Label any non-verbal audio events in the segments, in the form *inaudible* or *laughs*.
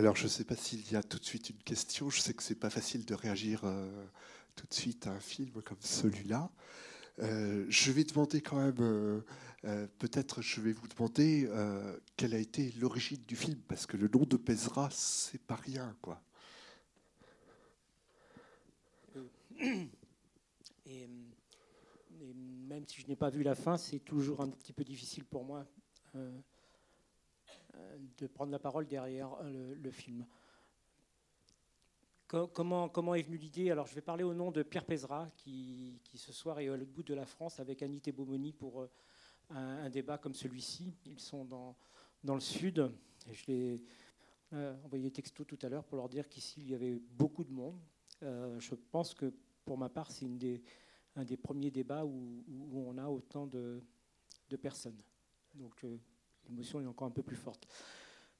Alors, je ne sais pas s'il y a tout de suite une question. Je sais que c'est pas facile de réagir euh, tout de suite à un film comme celui-là. Euh, je vais demander quand même, euh, peut-être je vais vous demander quelle a été l'origine du film, parce que le nom de Pesra, c'est pas rien, quoi. Et, même si je n'ai pas vu la fin, c'est toujours un petit peu difficile pour moi de prendre la parole derrière euh, le, film. Comment, est venue l'idée? Alors, je vais parler au nom de Pierre Pézra, qui, ce soir est au bout de la France avec Annie Beaumoni pour euh, un, débat comme celui-ci. Ils sont dans, dans le sud. Je l'ai euh, envoyé texto tout à l'heure pour leur dire qu'ici, il y avait beaucoup de monde. je pense que, pour ma part, c'est un des premiers débats où, où, on a autant de, de personnes. Donc, l'émotion est encore un peu plus forte.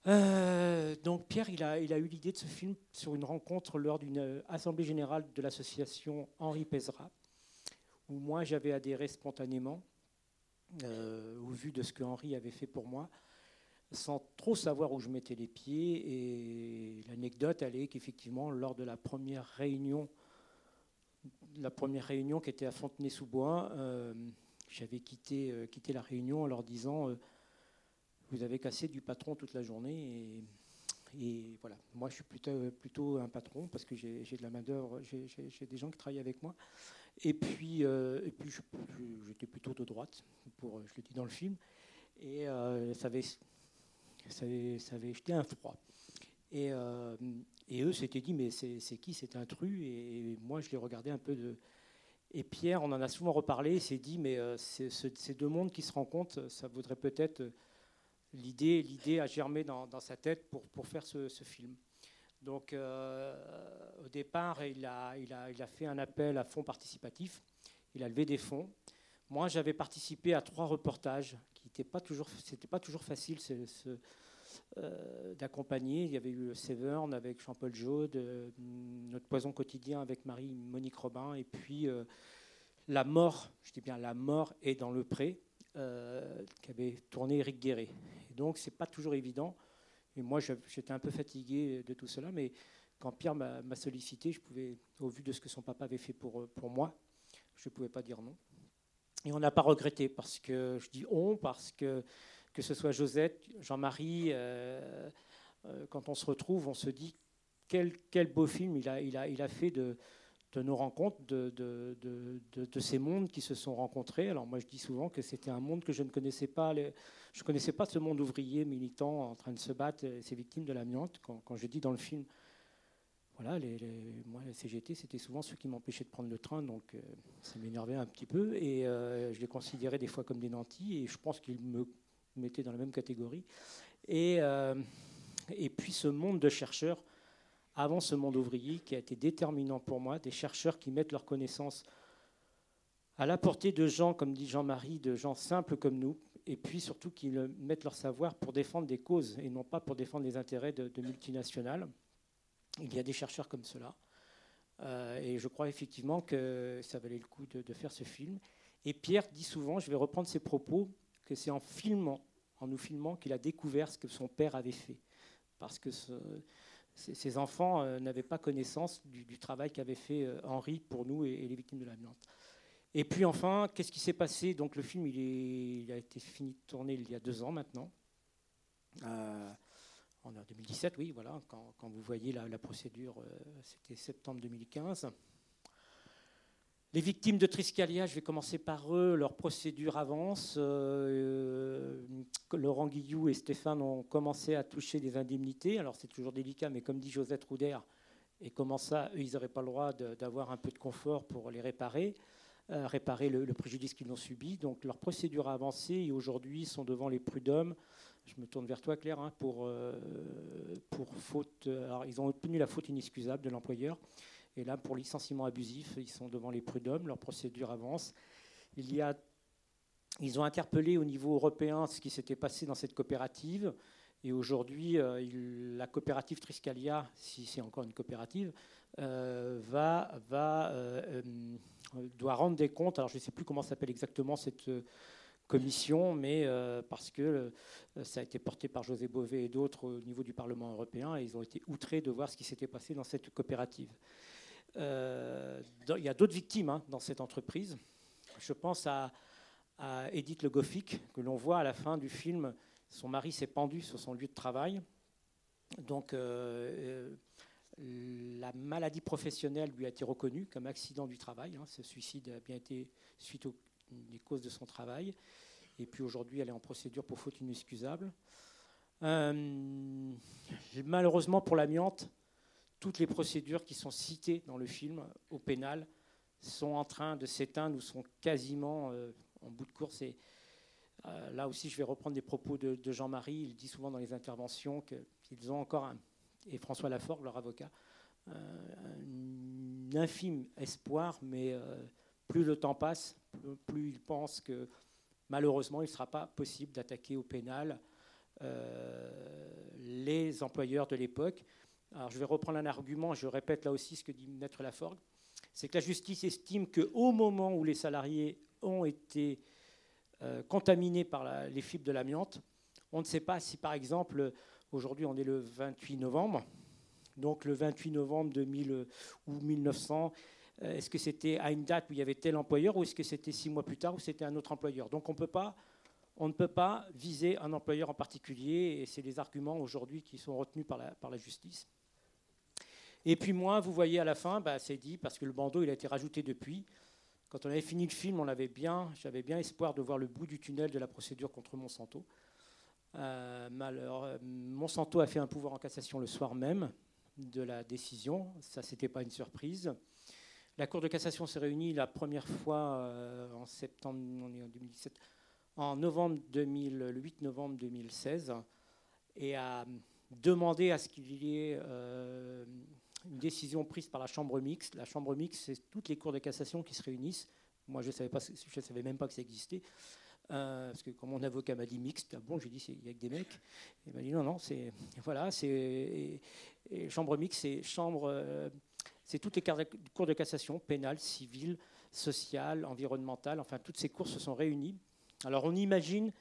Euh, donc Pierre, il a, eu l'idée de ce film sur une rencontre lors d'une euh, assemblée générale de l'association Henri Pézra, où moi j'avais adhéré spontanément, euh, au vu de ce que Henri avait fait pour moi, sans trop savoir où je mettais les pieds. Et l'anecdote, elle est qu'effectivement, lors de la première réunion, la première réunion qui était à Fontenay-sous-Bois, j'avais quitté la réunion en leur disant vous avez cassé du patron toute la journée. Et, voilà, moi je suis plutôt, un patron parce que j'ai de la main-d'œuvre, j'ai des gens qui travaillent avec moi. Et puis, euh, et puis j'étais plutôt de droite, pour, je le dis dans le film. Et euh, ça, avait, ça, avait, jeté un froid. Et, euh, et eux s'étaient dit, mais c'est qui cet intrus? Et, moi je les regardais un peu de. Et Pierre, on en a souvent reparlé, s'est dit, mais ces deux mondes qui se rencontrent, ça vaudrait peut-être l'idée, a germé dans, sa tête pour, faire ce, film. Donc, euh, au départ, il a, fait un appel à fonds participatifs. Il a levé des fonds. Moi, j'avais participé à trois reportages qui n'étaient pas toujours, c'était pas toujours facile euh, d'accompagner. Il y avait eu Severn avec Jean-Paul Jaude, euh, Notre poison quotidien avec Marie-Monique Robin, et puis La mort, je dis bien La mort est dans le pré, qu'avait tourné Eric Guéret donc, ce n'est pas toujours évident. Et moi, j'étais un peu fatigué de tout cela, mais quand Pierre m'a sollicité, je pouvais, au vu de ce que son papa avait fait pour, pour moi, je ne pouvais pas dire non. Et on n'a pas regretté, parce que je dis on, parce que que ce soit Josette, Jean-Marie, euh, euh, quand on se retrouve, on se dit quel, quel beau film il a, il a, il a fait de, de nos rencontres, de, ces mondes qui se sont rencontrés. Alors moi je dis souvent que c'était un monde que je ne connaissais pas. je ne connaissais pas ce monde ouvrier, militant, en train de se battre, ces victimes de l'amiante. Quand, quand, je dis dans le film, voilà, les, moi les CGT, c'était souvent ceux qui m'empêchaient de prendre le train, donc euh, ça m'énervait un petit peu. Et euh, je les considérais des fois comme des nantis, et je pense qu'ils me mettaient dans la même catégorie. Et, euh, et puis ce monde de chercheurs avant ce monde ouvrier qui a été déterminant pour moi, des chercheurs qui mettent leurs connaissances à la portée de gens, comme dit Jean-Marie, de gens simples comme nous, et puis surtout qui mettent leur savoir pour défendre des causes et non pas pour défendre les intérêts de, multinationales. Il y a des chercheurs comme cela. Euh, et je crois effectivement que ça valait le coup de, faire ce film. Et Pierre dit souvent, je vais reprendre ses propos, que c'est en filmant, en nous filmant, qu'il a découvert ce que son père avait fait. Parce que ces enfants euh, n'avaient pas connaissance du, travail qu'avait fait euh, Henri pour nous et, les victimes de l'amiante. Et puis enfin, qu'est-ce qui s'est passé? Donc le film, il, a été fini de tourner il y a deux ans maintenant. Euh, en 2017, oui, voilà, quand, vous voyez la, procédure, c'était septembre 2015. Les victimes de Triscalia, je vais commencer par eux, leur procédure avance. Euh, Laurent Guillou et Stéphane ont commencé à toucher des indemnités. Alors c'est toujours délicat, mais comme dit Josette Rouder, et comment ça, eux, ils n'auraient pas le droit d'avoir un peu de confort pour les réparer, euh, réparer le, préjudice qu'ils ont subi. Donc leur procédure a avancé et aujourd'hui sont devant les prud'hommes. Je me tourne vers toi, Claire, hein, pour, euh, pour faute. Alors ils ont obtenu la faute inexcusable de l'employeur. Et là, pour licenciement abusif, ils sont devant les prud'hommes, leur procédure avance. Il y a, ils ont interpellé au niveau européen ce qui s'était passé dans cette coopérative. Et aujourd'hui, euh, la coopérative Triscalia, si c'est encore une coopérative, euh, va, euh, doit rendre des comptes. Alors, je ne sais plus comment s'appelle exactement cette commission, mais parce que ça a été porté par José Bové et d'autres au niveau du Parlement européen, et ils ont été outrés de voir ce qui s'était passé dans cette coopérative. Il y a d'autres victimes hein, dans cette entreprise. Je pense à, Edith Le Goffik, que l'on voit à la fin du film. Son mari s'est pendu sur son lieu de travail. Donc, euh, euh, la maladie professionnelle lui a été reconnue comme accident du travail. Hein. Ce suicide a bien été suite aux causes de son travail. Et puis aujourd'hui, elle est en procédure pour faute inexcusable. Euh, malheureusement pour l'amiante, toutes les procédures qui sont citées dans le film au pénal sont en train de s'éteindre ou sont quasiment euh, en bout de course. Euh, là aussi, je vais reprendre des propos de, Jean-Marie. Il dit souvent dans les interventions qu'ils ont encore, et François Laforgue, leur avocat, euh, un infime espoir, mais plus le temps passe, plus, ils pensent que malheureusement, il ne sera pas possible d'attaquer au pénal les employeurs de l'époque. Alors, je vais reprendre un argument, je répète là aussi ce que dit Maître Laforgue. C'est que la justice estime qu'au moment où les salariés ont été euh, contaminés par les fibres de l'amiante, on ne sait pas si, par exemple, aujourd'hui on est le 28 novembre, donc le 28 novembre 2000 ou 1900, euh, est-ce que c'était à une date où il y avait tel employeur ou est-ce que c'était six mois plus tard où c'était un autre employeur? Donc on, ne peut pas viser un employeur en particulier et c'est les arguments aujourd'hui qui sont retenus par la justice. Et puis moi, vous voyez à la fin, bah, c'est dit, parce que le bandeau il a été rajouté depuis. Quand on avait fini le film, on avait bien, j'avais bien espoir de voir le bout du tunnel de la procédure contre Monsanto. Euh, malheur, Monsanto a fait un pouvoir en cassation le soir même de la décision. Ça, c'était pas une surprise. La Cour de cassation s'est réunie la première fois euh, en septembre, en 2017, en novembre 2008, novembre 2016, et a demandé à ce qu'il y ait euh, une décision prise par la Chambre mixte. La Chambre mixte, c'est toutes les cours de cassation qui se réunissent. Moi, je ne savais, savais même pas que ça existait. Euh, parce que quand mon avocat m'a dit mixte, ah bon, j'ai dit il y a que des mecs. Il m'a dit non, non, c'est *laughs* voilà, c'est chambre mixte, c'est chambre, euh, c'est toutes les cours de cassation, pénale, civile, sociale, environnementale, enfin toutes ces cours se sont réunies. Alors on imagine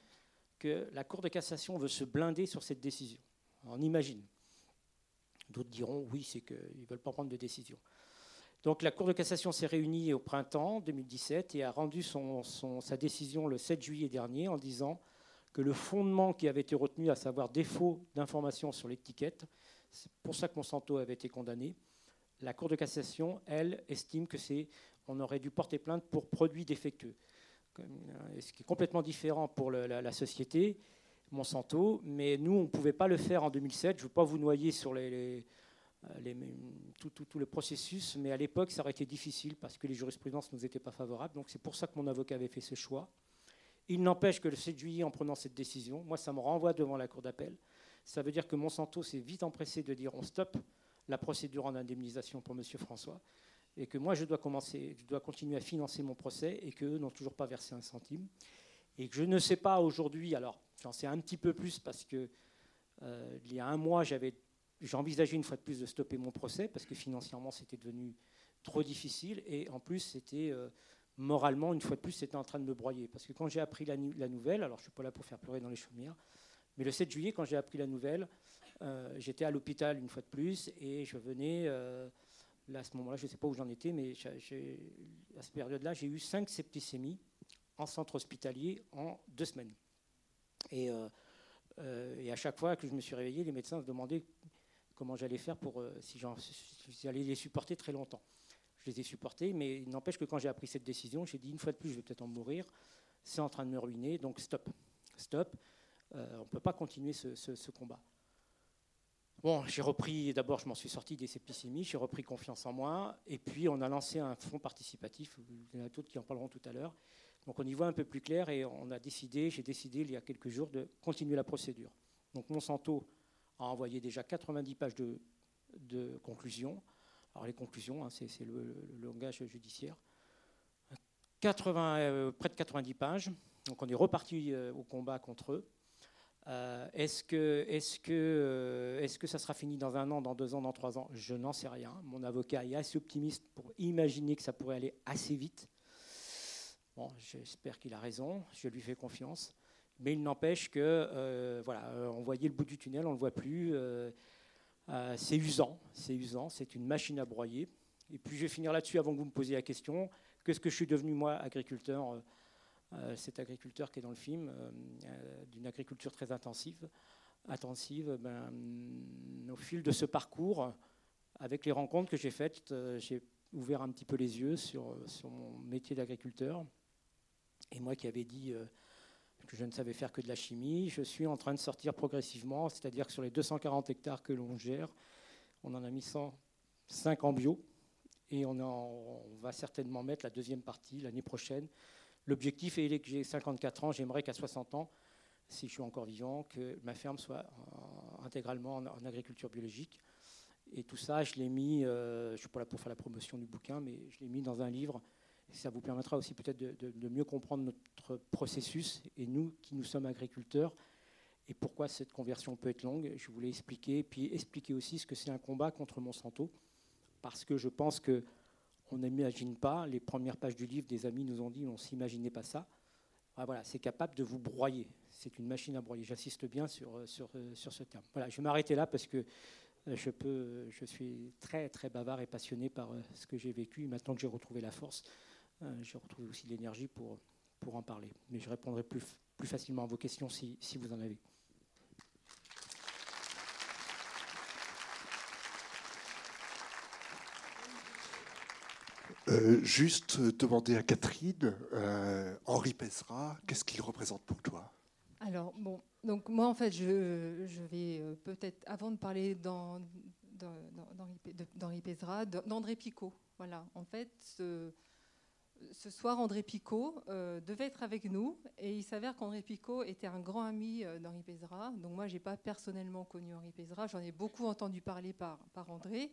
que la Cour de cassation veut se blinder sur cette décision. On imagine. D'autres diront oui, c'est qu'ils ne veulent pas prendre de décision. Donc la Cour de cassation s'est réunie au printemps 2017 et a rendu sa décision le 7 juillet dernier en disant que le fondement qui avait été retenu, à savoir défaut d'information sur l'étiquette, c'est pour ça que Monsanto avait été condamné. La Cour de cassation, elle, estime que c'est on aurait dû porter plainte pour produits défectueux, ce qui est complètement différent pour la société Monsanto, mais nous, on ne pouvait pas le faire en 2007. Je ne veux pas vous noyer sur les, euh, tout, le processus, mais à l'époque, ça aurait été difficile parce que les jurisprudences ne nous étaient pas favorables. Donc c'est pour ça que mon avocat avait fait ce choix. Il n'empêche que le 7 juillet, en prenant cette décision, moi, ça me renvoie devant la Cour d'appel. Ça veut dire que Monsanto s'est vite empressé de dire on stoppe la procédure en indemnisation pour M. François et que moi, je dois, commencer, je dois continuer à financer mon procès et qu'eux n'ont toujours pas versé un centime. Et que je ne sais pas aujourd'hui, alors J'en sais un petit peu plus parce que euh, il y a un mois, j'avais, j'envisageais une fois de plus de stopper mon procès parce que financièrement, c'était devenu trop difficile et en plus, c'était euh, moralement, une fois de plus, c'était en train de me broyer. Parce que quand j'ai appris la, nouvelle, alors je ne suis pas là pour faire pleurer dans les chaumières, mais le 7 juillet, quand j'ai appris la nouvelle, euh, j'étais à l'hôpital une fois de plus et je venais. Là, à ce moment-là, je ne sais pas où j'en étais, mais à cette période-là, j'ai eu cinq septicémies en centre hospitalier en deux semaines. Euh, euh, et, à chaque fois que je me suis réveillé, les médecins se demandaient comment j'allais faire pour euh, si, j'allais les supporter très longtemps. Je les ai supportés, mais n'empêche que quand j'ai appris cette décision, j'ai dit une fois de plus, je vais peut-être en mourir. C'est en train de me ruiner, donc stop, stop. on ne peut pas continuer ce, combat. Bon, j'ai repris, d'abord je m'en suis sorti des septicémies, j'ai repris confiance en moi, et puis on a lancé un fonds participatif, il y en a d'autres qui en parleront tout à l'heure, donc on y voit un peu plus clair et on a décidé, j'ai décidé il y a quelques jours de continuer la procédure. Donc Monsanto a envoyé déjà 90 pages de, conclusions. Alors les conclusions, hein, c'est le, langage judiciaire. 80, euh, près de 90 pages. Donc on est reparti euh, au combat contre eux. Euh, est-ce que, est que, est que ça sera fini dans un an, dans deux ans, dans trois ans? Je n'en sais rien. Mon avocat est assez optimiste pour imaginer que ça pourrait aller assez vite. J'espère qu'il a raison, je lui fais confiance. Mais il n'empêche que, euh, voilà, on voyait le bout du tunnel, on ne le voit plus. c'est usant, c'est usant, c'est une machine à broyer. Et puis je vais finir là-dessus avant que vous me posiez la question. Qu'est-ce que je suis devenu, moi, agriculteur Cet agriculteur qui est dans le film, d'une agriculture très intensive intensive, ben, au fil de ce parcours, avec les rencontres que j'ai faites, euh, j'ai ouvert un petit peu les yeux sur mon métier d'agriculteur. Et moi qui avais dit euh, que je ne savais faire que de la chimie, je suis en train de sortir progressivement, c'est-à-dire que sur les 240 hectares que l'on gère, on en a mis 105 en bio, et on, va certainement mettre la deuxième partie l'année prochaine. L'objectif est que j'ai 54 ans, j'aimerais qu'à 60 ans, si je suis encore vivant, que ma ferme soit intégralement en, agriculture biologique. Et tout ça, je l'ai mis, euh, je ne suis pas là pour faire la promotion du bouquin, mais je l'ai mis dans un livre. Ça vous permettra aussi peut-être de, mieux comprendre notre processus et nous qui nous sommes agriculteurs et pourquoi cette conversion peut être longue. Je voulais expliquer, puis expliquer aussi ce que c'est un combat contre Monsanto, parce que je pense que on n'imagine pas. Les premières pages du livre, des amis nous ont dit, on s'imaginait pas ça. Ah, voilà, c'est capable de vous broyer c'est une machine à broyer. J'insiste bien sur, euh, sur, euh, sur, ce terme. Voilà, je vais m'arrêter là parce que euh, je, peux, je suis très, très bavard et passionné par ce que j'ai vécu. Maintenant que j'ai retrouvé la force, j'ai retrouvé aussi l'énergie pour, pour en parler. Mais je répondrai plus, plus facilement à vos questions si, si vous en avez. juste demander à Catherine, Henri Pesera, qu'est-ce qu'il représente pour toi? Alors, bon, donc moi, en fait, je, vais euh, peut-être, avant de parler d'Henri Pézra, d'André Picot. Voilà, en fait, ce, soir, André Picot euh, devait être avec nous, et il s'avère qu'André Picot était un grand ami euh, d'Henri Pézra. Donc moi, je n'ai pas personnellement connu Henri Pézra, j'en ai beaucoup entendu parler par, par André.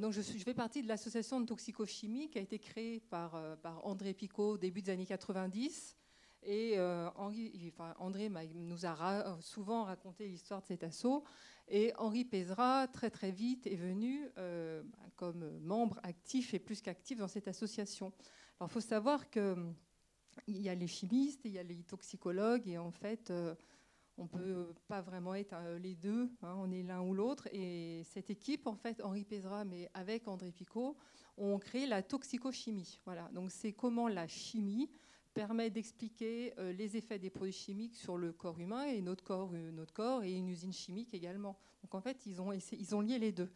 donc je, fais partie de l'association de toxicochimie qui a été créée par, par André Picot au début des années 90 et euh, André nous a souvent raconté l'histoire de cet assaut. Et Henri Pézra, très très vite, est venu euh, comme membre actif et plus qu'actif dans cette association. Il faut savoir qu'il y a les chimistes, il y a les toxicologues, et en fait, euh, on ne peut pas vraiment être les deux, hein, on est l'un ou l'autre. Et cette équipe, en fait, Henri Pézra, mais avec André Picot, ont créé la toxicochimie. Voilà. Donc c'est comment la chimie permet d'expliquer euh, les effets des produits chimiques sur le corps humain et notre corps, euh, notre corps et une usine chimique également. Donc en fait, ils ont, ils ont lié les deux.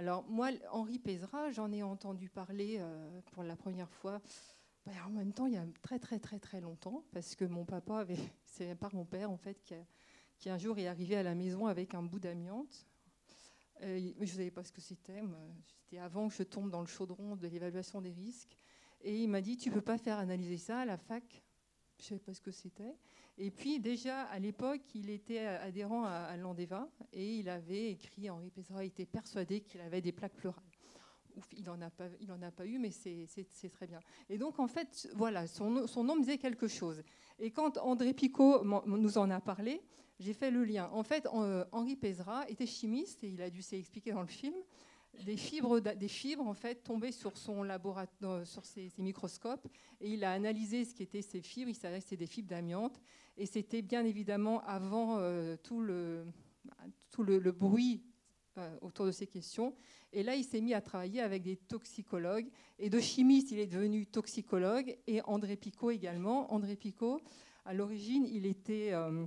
Alors moi, Henri Pézra, j'en ai entendu parler euh, pour la première fois. Ben, en même temps, il y a très très très très longtemps, parce que mon papa avait, *laughs* c'est par mon père en fait, qui, qui, un jour est arrivé à la maison avec un bout d'amiante. je ne savais pas ce que c'était. C'était avant que je tombe dans le chaudron de l'évaluation des risques. Et il m'a dit, tu peux pas faire analyser ça à la fac. Je ne savais pas ce que c'était. Et puis déjà, à l'époque, il était adhérent à, l'Andeva et il avait écrit, Henri Pézra était persuadé qu'il avait des plaques pleurales. Il n'en a, a pas eu, mais c'est très bien. Et donc, en fait, voilà, son, nom disait quelque chose. Et quand André Picot nous en a parlé, j'ai fait le lien. En fait, Henri Pézra était chimiste, et il a dû s'expliquer dans le film, des fibres, des fibres en fait tombées sur son laboratoire, sur ses, microscopes, et il a analysé ce qui étaient ces fibres. Il savait que c'était des fibres d'amiante, et c'était bien évidemment avant euh, tout le tout le, bruit euh, autour de ces questions. Et là, il s'est mis à travailler avec des toxicologues. Et de chimiste, il est devenu toxicologue. Et André Picot également. André Picot, à l'origine, il était, euh,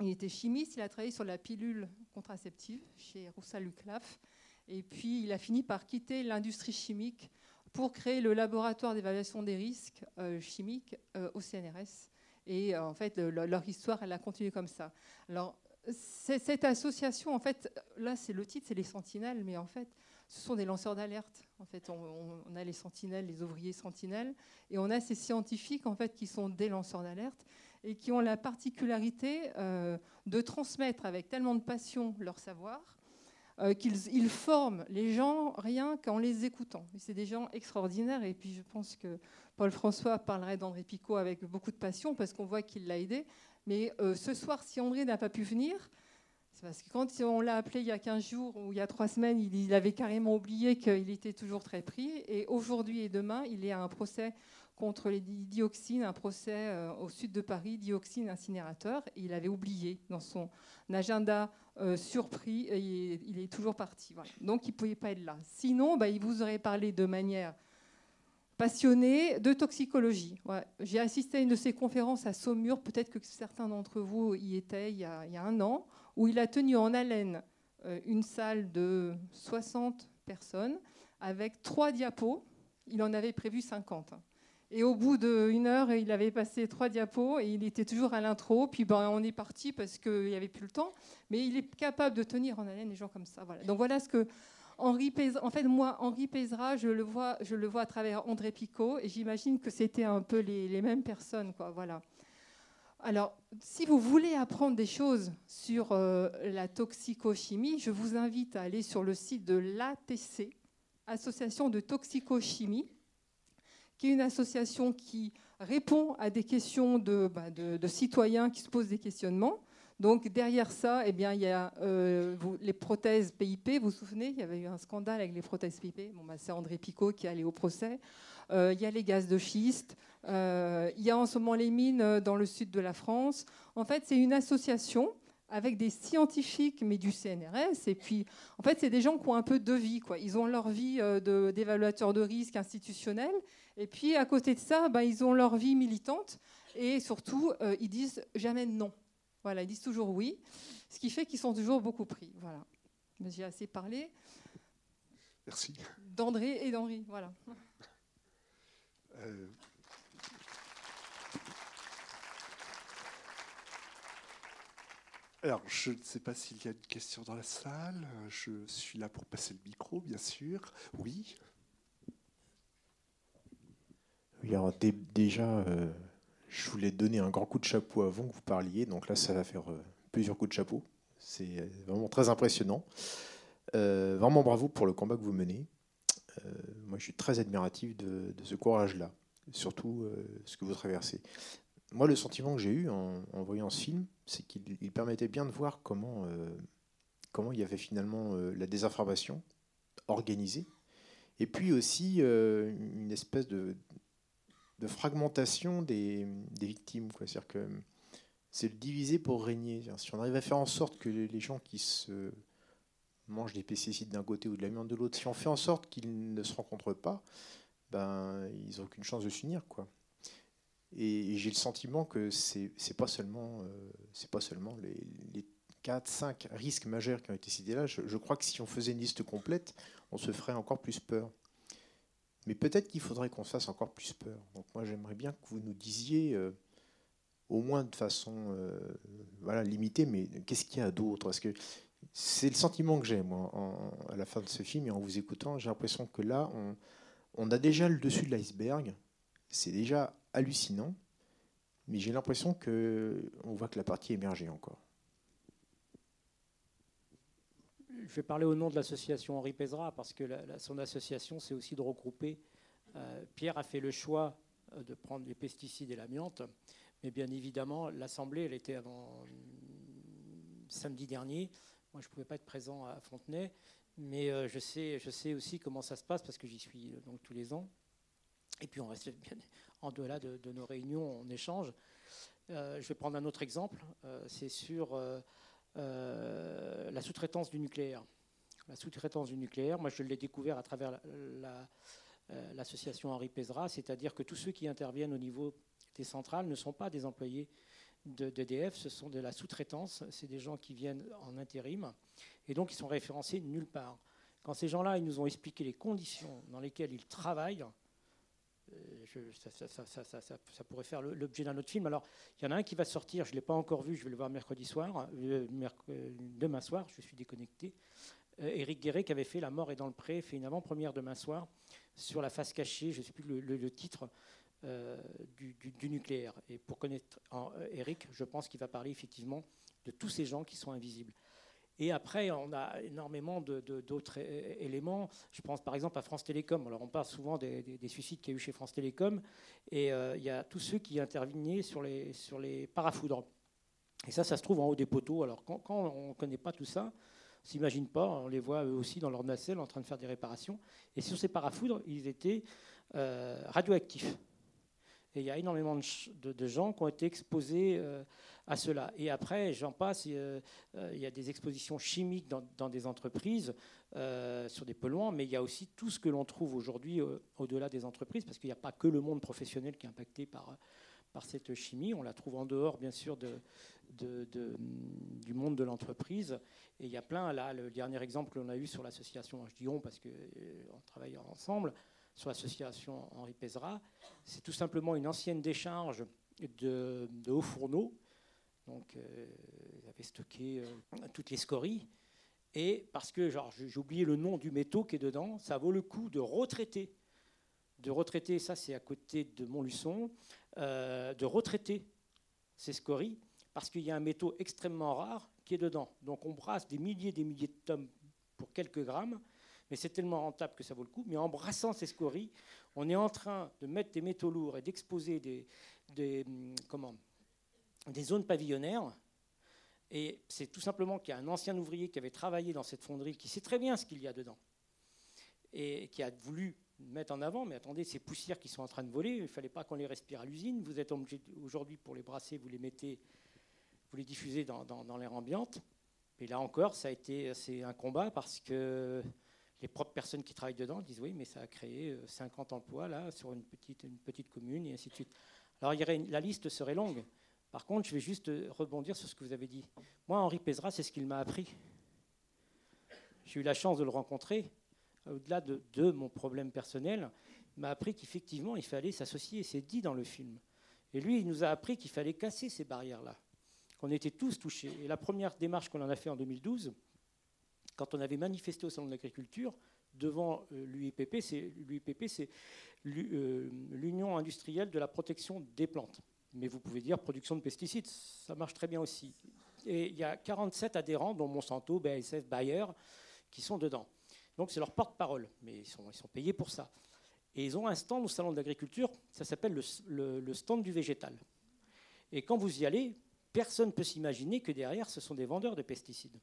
il était chimiste. Il a travaillé sur la pilule contraceptive chez Roussel-Luclaf. Et puis, il a fini par quitter l'industrie chimique pour créer le laboratoire d'évaluation des risques euh, chimiques euh, au CNRS. Et euh, en fait, leur histoire, elle a continué comme ça. Alors, cette association, en fait, là, c'est le titre, c'est les sentinelles, mais en fait, ce sont des lanceurs d'alerte. En fait, on, on, a les sentinelles, les ouvriers sentinelles, et on a ces scientifiques, en fait, qui sont des lanceurs d'alerte et qui ont la particularité de transmettre avec tellement de passion leur savoir euh, qu'ils forment les gens rien qu'en les écoutant. C'est des gens extraordinaires et puis je pense que Paul François parlerait d'André Picot avec beaucoup de passion parce qu'on voit qu'il l'a aidé. Mais euh, ce soir, si André n'a pas pu venir, c'est parce que quand on l'a appelé il y a 15 jours ou il y a 3 semaines, il, avait carrément oublié qu'il était toujours très pris. Et aujourd'hui et demain, il est à un procès contre les dioxines, un procès euh, au sud de Paris, dioxine incinérateur. il avait oublié dans son agenda euh, surpris, il est toujours parti. Donc il ne pouvait pas être là. Sinon, bah, il vous aurait parlé de manière passionnée de toxicologie. J'ai assisté à une de ses conférences à Saumur, peut-être que certains d'entre vous y étaient il y, a, il y, a, un an, où il a tenu en haleine euh, une salle de 60 personnes avec trois diapos. Il en avait prévu 50. Et au bout d'une heure, il avait passé trois diapos et il était toujours à l'intro. Puis ben, on est parti parce qu'il n'y avait plus le temps. Mais il est capable de tenir en haleine des gens comme ça. Donc voilà ce que Henri Pézra, en fait, moi, Henri Pézra, je le vois, je le vois à travers André Picot et j'imagine que c'était un peu les, mêmes personnes. Voilà. Alors, si vous voulez apprendre des choses sur euh, la toxicochimie, je vous invite à aller sur le site de l'ATC, Association de toxicochimie qui est une association qui répond à des questions bah, de, citoyens qui se posent des questionnements. Donc derrière ça, eh bien, il y a euh, les prothèses PIP. Vous vous souvenez, il y avait eu un scandale avec les prothèses PIP. Bon, bah, c'est André Picot qui est allé au procès. Euh, il y a les gaz de schiste. Euh, il y a en ce moment les mines dans le sud de la France. En fait, c'est une association avec des scientifiques, mais du CNRS. Et puis, en fait, c'est des gens qui ont un peu de vie. Quoi. Ils ont leur vie d'évaluateurs de, risque institutionnels. Et puis, à côté de ça, bah, ils ont leur vie militante. Et surtout, euh, ils disent jamais non. Voilà, ils disent toujours oui. Ce qui fait qu'ils sont toujours beaucoup pris. Voilà. J'ai assez parlé. Merci. D'André et d'Henri. Voilà. Euh, Alors, je ne sais pas s'il y a une question dans la salle. Je suis là pour passer le micro, bien sûr. Oui. Oui, alors déjà, euh, je voulais donner un grand coup de chapeau avant que vous parliez. Donc là, ça va faire euh, plusieurs coups de chapeau. C'est euh, vraiment très impressionnant. vraiment bravo pour le combat que vous menez. moi, je suis très admiratif de, ce courage-là, surtout ce que vous traversez. Moi, le sentiment que j'ai eu en, voyant ce film, c'est qu'il permettait bien de voir comment, comment il y avait finalement la désinformation organisée, et puis aussi une espèce de, de fragmentation des, victimes. C'est-à-dire que c'est le diviser pour régner. Si on arrive à faire en sorte que les gens qui se mangent des pesticides d'un côté ou de l'amiante de l'autre, si on fait en sorte qu'ils ne se rencontrent pas, ben, ils n'ont aucune chance de s'unir. Quoi. Et, j'ai le sentiment que c'est n'est pas seulement, euh, pas seulement les, les 4, 5 risques majeurs qui ont été cités là. je, crois que si on faisait une liste complète, on se ferait encore plus peur. Mais peut-être qu'il faudrait qu'on se fasse encore plus peur. Donc moi j'aimerais bien que vous nous disiez, euh, au moins de façon euh, voilà, limitée, mais qu'est-ce qu'il y a d'autre? Parce que c'est le sentiment que j'ai, moi, à la fin de ce film, et en vous écoutant, j'ai l'impression que là, on, on a déjà le dessus de l'iceberg, c'est déjà hallucinant, mais j'ai l'impression qu'on voit que la partie émerger encore. Je vais parler au nom de l'association Henri Pézra, parce que son association, c'est aussi de regrouper. Euh, Pierre a fait le choix euh, de prendre les pesticides et l'amiante, mais bien évidemment, l'Assemblée, elle était avant samedi dernier. Moi, je ne pouvais pas être présent à Fontenay, mais euh, je, sais, je sais aussi comment ça se passe, parce que j'y suis donc tous les ans. Et puis, on reste bien *laughs* en delà de, de nos réunions, on échange. je vais prendre un autre exemple. c'est sur euh, la sous-traitance du nucléaire. La sous-traitance du nucléaire, moi je l'ai découvert à travers euh, l'association Henri Pézra, c'est-à-dire que tous ceux qui interviennent au niveau des centrales ne sont pas des employés d'EDF, ce sont de la sous-traitance, c'est des gens qui viennent en intérim et donc ils sont référencés nulle part. Quand ces gens-là, ils nous ont expliqué les conditions dans lesquelles ils travaillent, ça, pourrait faire l'objet d'un autre film. Alors, il y en a un qui va sortir, je ne l'ai pas encore vu, je vais le voir mercredi soir, euh, euh, demain soir, je suis déconnecté. Euh, Éric Guéret, qui avait fait La mort est dans le pré, fait une avant-première demain soir sur la face cachée, je ne sais plus le, titre, du, nucléaire. Et pour connaître Éric, je pense qu'il va parler effectivement de tous ces gens qui sont invisibles. Et après, on a énormément d'autres éléments. Je pense par exemple à France Télécom. Alors, on parle souvent des, suicides qu'il y a eu chez France Télécom. Et euh, il y a tous ceux qui intervenaient sur les, sur les parafoudres. Et ça, ça se trouve en haut des poteaux. Alors, quand, on ne connaît pas tout ça, on ne s'imagine pas. On les voit eux aussi dans leur nacelle en train de faire des réparations. Et sur ces parafoudres, ils étaient euh, radioactifs. Et il y a énormément de, gens qui ont été exposés à cela. Et après, j'en passe, il y a des expositions chimiques dans, des entreprises sur des polluants, mais il y a aussi tout ce que l'on trouve aujourd'hui au-delà des entreprises, parce qu'il n'y a pas que le monde professionnel qui est impacté par, par cette chimie. On la trouve en dehors, bien sûr, du monde de l'entreprise. Et il y a plein, là, le dernier exemple que l'on a eu sur l'association, je dis on parce qu'on euh, travaille ensemble, sur l'association Henri Pézra, c'est tout simplement une ancienne décharge de, hauts fourneaux. Donc, euh, ils avaient stocké euh, toutes les scories. Et parce que, j'ai oublié le nom du métaux qui est dedans, ça vaut le coup de retraiter. De retraiter, ça c'est à côté de Montluçon, de retraiter ces scories parce qu'il y a un métaux extrêmement rare qui est dedans. Donc on brasse des milliers et des milliers de tonnes pour quelques grammes, mais c'est tellement rentable que ça vaut le coup. Mais en brassant ces scories, on est en train de mettre des métaux lourds et d'exposer des, hum, des zones pavillonnaires. Et c'est tout simplement qu'il y a un ancien ouvrier qui avait travaillé dans cette fonderie, qui sait très bien ce qu'il y a dedans, et qui a voulu mettre en avant, mais attendez, ces poussières qui sont en train de voler, il ne fallait pas qu'on les respire à l'usine. Vous êtes obligé aujourd'hui pour les brasser, vous les mettez vous les diffusez dans, l'air ambiante. Et là encore, ça a été c'est un combat parce que les propres personnes qui travaillent dedans disent oui, mais ça a créé 50 euh, emplois là sur une petite, une petite commune et ainsi de suite. Alors la liste serait longue. Par contre, je vais juste rebondir sur ce que vous avez dit. Moi, Henri Pézra, c'est ce qu'il m'a appris. J'ai eu la chance de le rencontrer. Au-delà de, de, mon problème personnel, il m'a appris qu'effectivement, il fallait s'associer. C'est dit dans le film. Et lui, il nous a appris qu'il fallait casser ces barrières-là qu'on était tous touchés. Et la première démarche qu'on en a fait en 2012, quand on avait manifesté au Salon de l'Agriculture, devant euh, l'UIPP, c'est l'UIPP, c'est euh, l'Union industrielle de la protection des plantes. Mais vous pouvez dire production de pesticides, ça marche très bien aussi. Et il y a 47 adhérents, dont Monsanto, BASF, Bayer, qui sont dedans. Donc c'est leur porte-parole, mais ils sont, payés pour ça. Et ils ont un stand au Salon de l'Agriculture, ça s'appelle le, le stand du végétal. Et quand vous y allez, personne ne peut s'imaginer que derrière, ce sont des vendeurs de pesticides.